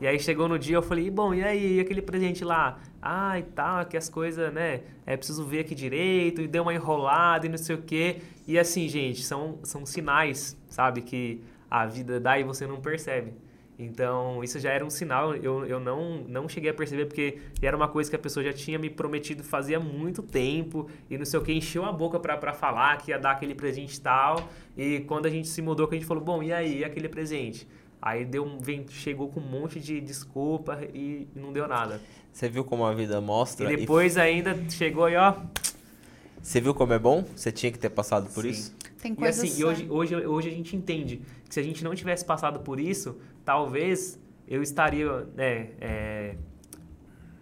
S3: E aí chegou no dia, eu falei, "E bom, e aí, e aquele presente lá? Ah, e tal, que as coisas, né? É preciso ver aqui direito, e deu uma enrolada e não sei o quê. E assim, gente, são, são sinais, sabe, que a vida dá e você não percebe. Então, isso já era um sinal, eu, eu não, não cheguei a perceber, porque era uma coisa que a pessoa já tinha me prometido fazia muito tempo, e não sei o que, encheu a boca pra, pra falar que ia dar aquele presente e tal. E quando a gente se mudou, que a gente falou, bom, e aí, e aquele presente? Aí deu um, vem, chegou com um monte de desculpa e não deu nada.
S1: Você viu como a vida
S3: E
S1: mostra?
S3: depois ainda chegou aí, ó.
S1: Você viu como é bom? Você tinha que ter passado por
S3: Sim.
S1: isso?
S2: Tem
S3: E
S2: coisas...
S3: assim, e hoje, hoje, hoje a gente entende que se a gente não tivesse passado por isso, talvez eu estaria, né, é,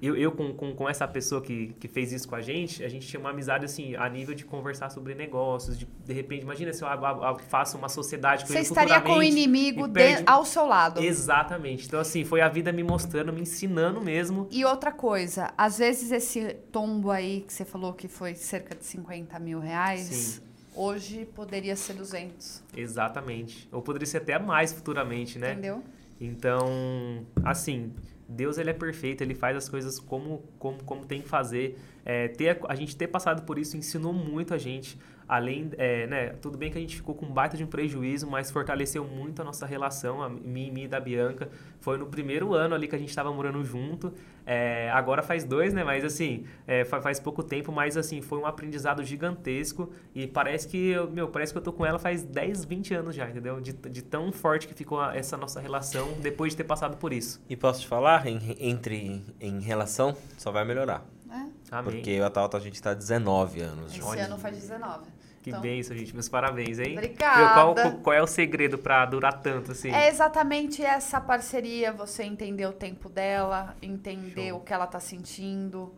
S3: eu, eu com, com, com essa pessoa que, que fez isso com a gente, a gente tinha uma amizade, assim, a nível de conversar sobre negócios, de, de repente, imagina se eu ab- ab- faço uma sociedade com
S2: Você estaria com o inimigo de-
S3: perde-
S2: ao seu lado.
S3: Exatamente. Então, assim, foi a vida me mostrando, me ensinando mesmo.
S2: E outra coisa, às vezes esse tombo aí que você falou que foi cerca de 50 mil reais,
S3: Sim.
S2: hoje poderia ser 200,
S3: Exatamente. Ou poderia ser até mais futuramente, né?
S2: entendeu?
S3: Então, assim, Deus ele é perfeito, ele faz as coisas como, como, como tem que fazer. É, ter, a gente ter passado por isso ensinou muito a gente. Além, é, né, tudo bem que a gente ficou com um baita de um prejuízo, mas fortaleceu muito a nossa relação, a mim, e da Bianca. Foi no primeiro ano ali que a gente estava morando junto. É, agora faz dois, né? Mas assim, é, fa- faz pouco tempo, mas assim, foi um aprendizado gigantesco. E parece que, eu, meu, parece que eu tô com ela faz 10, 20 anos já, entendeu? De, de tão forte que ficou a- essa nossa relação depois de ter passado por isso.
S1: E posso te falar, em, entre em relação, só vai melhorar.
S2: É.
S1: Porque eu e a Tauta, a gente tá 19 anos
S2: esse.
S3: Olha.
S2: ano faz 19.
S3: Que
S2: Então,
S3: bênção, gente. Meus parabéns, hein?
S2: Obrigada.
S3: Meu, qual, qual- é o segredo pra durar tanto, assim?
S2: É exatamente essa parceria, você entender o tempo dela, entender
S3: Show.
S2: o que ela tá sentindo,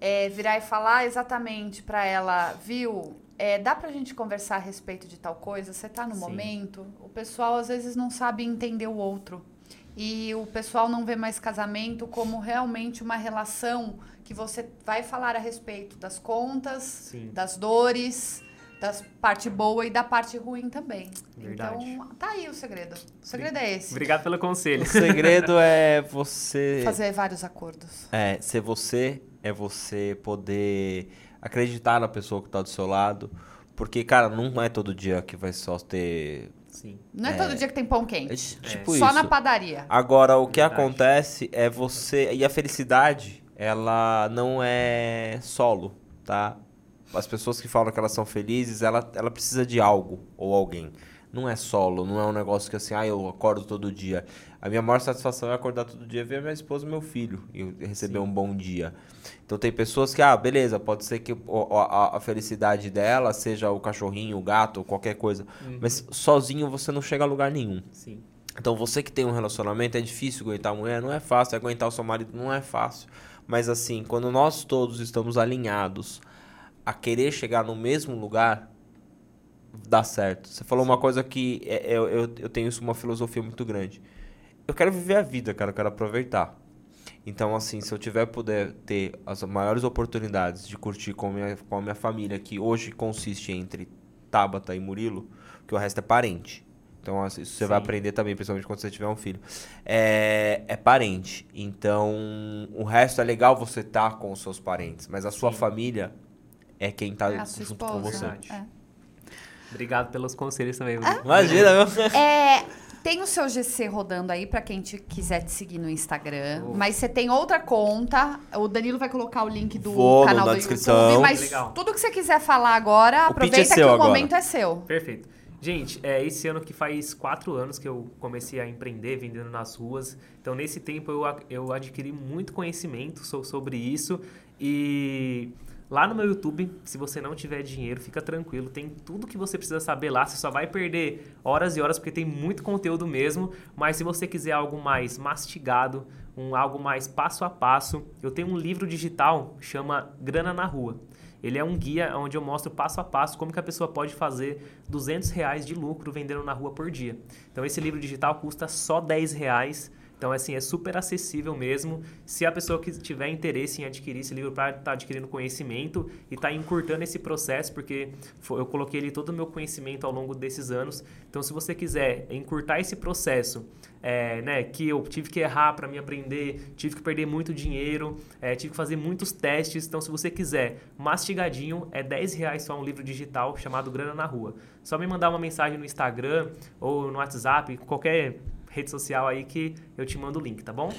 S2: é, virar e falar exatamente pra ela, viu? É, dá pra gente conversar a respeito de tal coisa? Você tá no
S3: Sim.
S2: momento? O pessoal às vezes não sabe entender o outro. e o pessoal não vê mais casamento como realmente uma relação que você vai falar a respeito das contas,
S3: Sim.
S2: das dores, da parte boa e da parte ruim também.
S3: Verdade.
S2: Então, tá aí o segredo. O segredo é esse.
S3: Obrigado pelo conselho.
S1: O segredo é você. (laughs)
S2: Fazer vários acordos.
S1: É, ser você, é você poder acreditar na pessoa que tá do seu lado. Porque, cara, não é todo dia que vai só ter.
S3: Sim.
S2: Não é, todo dia que tem pão quente.
S1: É tipo
S2: Só
S1: isso.
S2: na padaria.
S1: Agora, o que
S3: Verdade.
S1: acontece é você. E a felicidade, ela não é solo, tá? As pessoas que falam que elas são felizes, ela, ela precisa de algo ou alguém. Não é solo, não é um negócio que assim, ah, eu acordo todo dia. A minha maior satisfação é acordar todo dia, ver minha esposa e meu filho e receber
S3: Sim.
S1: um bom dia. Então tem pessoas que, ah, beleza, pode ser que o- a, a felicidade dela seja o cachorrinho, o gato, ou qualquer coisa. Mas sozinho você não chega a lugar nenhum.
S3: Sim.
S1: Então você que tem um relacionamento, é difícil aguentar a mulher, não é fácil, aguentar o seu marido não é fácil. Mas assim, quando nós todos estamos alinhados a querer chegar no mesmo lugar, dá certo. Você falou uma coisa que é- é- eu, eu, tenho isso uma filosofia muito grande. Eu quero viver a vida, cara, eu quero aproveitar. Então, assim, se eu tiver puder ter as maiores oportunidades de curtir com a minha, com a minha família, que hoje consiste entre Tabata e Murilo, que o resto é parente. Então, assim, isso você vai
S3: Sim.
S1: aprender também, principalmente quando você tiver um filho. É, é parente. Então, o resto é legal você estar com os seus parentes, mas a sua
S3: Sim.
S1: família é quem tá
S2: É
S1: junto com você.
S2: esposa. É.
S3: Obrigado pelos conselhos também.
S1: Imagina, meu. (laughs)
S2: É, tem o seu GC rodando aí pra quem te, quiser te seguir no Instagram.
S3: Oh.
S2: Mas você tem outra conta. O Danilo vai colocar o link do
S1: Vou,
S2: canal
S1: na
S2: do
S1: descrição.
S2: YouTube. Mas
S3: Legal.
S2: tudo que você quiser falar agora,
S1: O
S2: aproveita
S1: pitch é
S2: que o
S1: agora.
S2: momento é seu.
S3: Perfeito. Gente, é, esse ano que faz quatro anos que eu comecei a empreender, vendendo nas ruas. Então, nesse tempo, eu, eu adquiri muito conhecimento so- sobre isso. E lá no meu YouTube, se você não tiver dinheiro, fica tranquilo. Tem tudo que você precisa saber lá. Você só vai perder horas e horas, porque tem muito conteúdo mesmo. Mas se você quiser algo mais mastigado, um, algo mais passo a passo, eu tenho um livro digital, chama Grana na Rua. Ele é um guia onde eu mostro passo a passo como que a pessoa pode fazer 200 reais de lucro vendendo na rua por dia. Então esse livro digital custa só 10 reais. Então, assim, é super acessível mesmo. Se a pessoa que tiver interesse em adquirir esse livro para estar adquirindo conhecimento e estar encurtando esse processo, porque eu coloquei ali todo o meu conhecimento ao longo desses anos. Então, se você quiser encurtar esse processo, é, né, que eu tive que errar para me aprender, tive que perder muito dinheiro, é, tive que fazer muitos testes. Então, se você quiser mastigadinho, é 10 reais só um livro digital chamado Grana na Rua. Só me mandar uma mensagem no Instagram ou no WhatsApp, qualquer rede social aí que eu te mando o link, tá bom?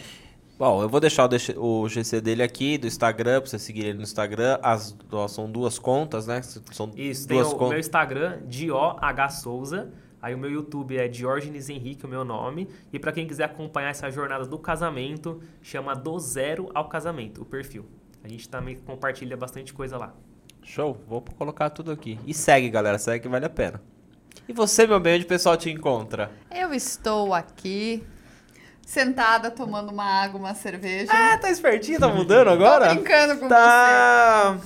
S1: Bom, eu vou deixar o, GC dele aqui, do Instagram, pra você seguir ele no Instagram. As, são duas contas, né? São
S3: Isso, tem
S1: duas
S3: o, o meu Instagram, DioH Souza. Aí o meu YouTube é Diógenes Henrique, o meu nome. E para quem quiser acompanhar essa jornada do casamento, chama Do Zero ao Casamento, o perfil. A gente também compartilha bastante coisa lá.
S1: Show, vou colocar tudo aqui. E segue, galera, segue que vale a pena. E você, meu bem, onde o pessoal te encontra?
S2: Eu estou aqui, sentada, tomando uma água, uma cerveja.
S1: Ah, tá espertinho, tá mudando agora?
S2: Tô brincando com
S1: tá.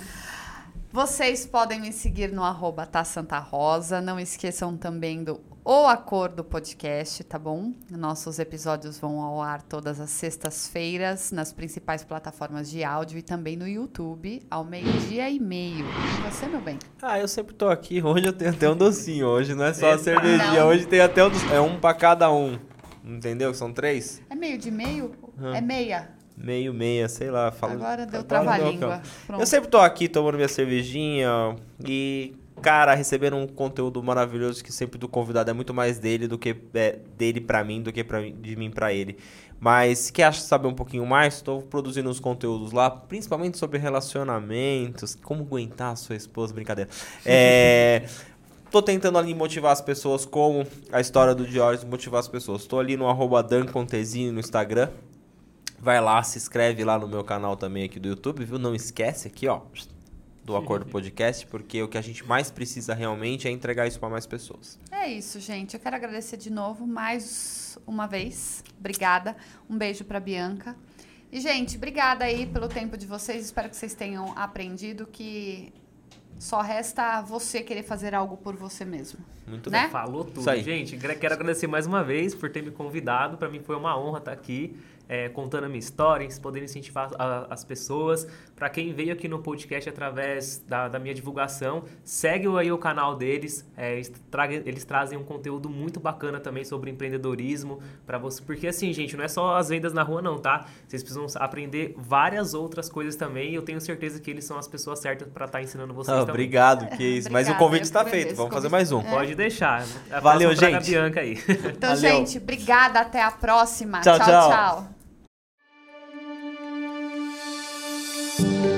S2: Vocês podem me seguir no arroba tá Santa Rosa. Não esqueçam também do O Acordo Podcast, tá bom? Nossos episódios vão ao ar todas as sextas-feiras nas principais plataformas de áudio e também no YouTube ao meio-dia e meio. E você, meu bem?
S1: Ah, eu sempre tô aqui. (laughs) Hoje eu tenho até um docinho. Hoje não é só a cervejinha. Hoje tem até um docinho. É um pra cada um. Entendeu? São três?
S2: É meio de meio?
S1: Hum.
S2: É meia?
S1: Meio, meia, sei lá. Fala...
S2: Agora deu trava-língua.
S1: Eu sempre tô aqui tomando minha cervejinha e, cara, recebendo um conteúdo maravilhoso que sempre do convidado é muito mais dele do que é, dele pra mim do que pra, de mim pra ele. Mas quer saber um pouquinho mais, estou produzindo uns conteúdos lá, principalmente sobre relacionamentos, como aguentar a sua esposa, brincadeira. (laughs) É, tô tentando ali motivar as pessoas como a história do Diógenes motivar as pessoas. Tô ali no arroba no Instagram. Vai lá, se inscreve lá no meu canal também aqui do YouTube, viu? Não esquece aqui, ó, do Acordo Podcast, porque o que a gente mais precisa realmente é entregar isso para mais pessoas.
S2: É isso, gente. Eu quero agradecer de novo mais uma vez. Obrigada. Um beijo para Bianca. E gente, obrigada aí pelo tempo de vocês. Espero que vocês tenham aprendido que só resta você querer fazer algo por você mesmo.
S1: Muito
S2: né?
S1: bem.
S3: Falou tudo. Gente, quero agradecer mais uma vez por ter me convidado. Para mim foi uma honra estar aqui. é, contando a minha história, poder incentivar a- as pessoas. Para quem veio aqui no podcast através da, da minha divulgação, segue aí o canal deles. é, eles, trazem um conteúdo muito bacana também sobre empreendedorismo para você. Porque assim, gente, não é só as vendas na rua não, tá? Vocês precisam aprender várias outras coisas também. E eu tenho certeza que eles são as pessoas certas para estar ensinando vocês
S1: Ah,
S3: também.
S1: obrigado, que (laughs) isso. Mas o convite está feito. Vamos fazer mais um.
S2: É.
S3: Pode deixar.
S1: Valeu, gente.
S3: Bianca aí.
S2: Então,
S1: Valeu.
S2: gente, obrigada. Até a próxima.
S1: Tchau,
S2: tchau.
S1: tchau.
S2: tchau. Thank you.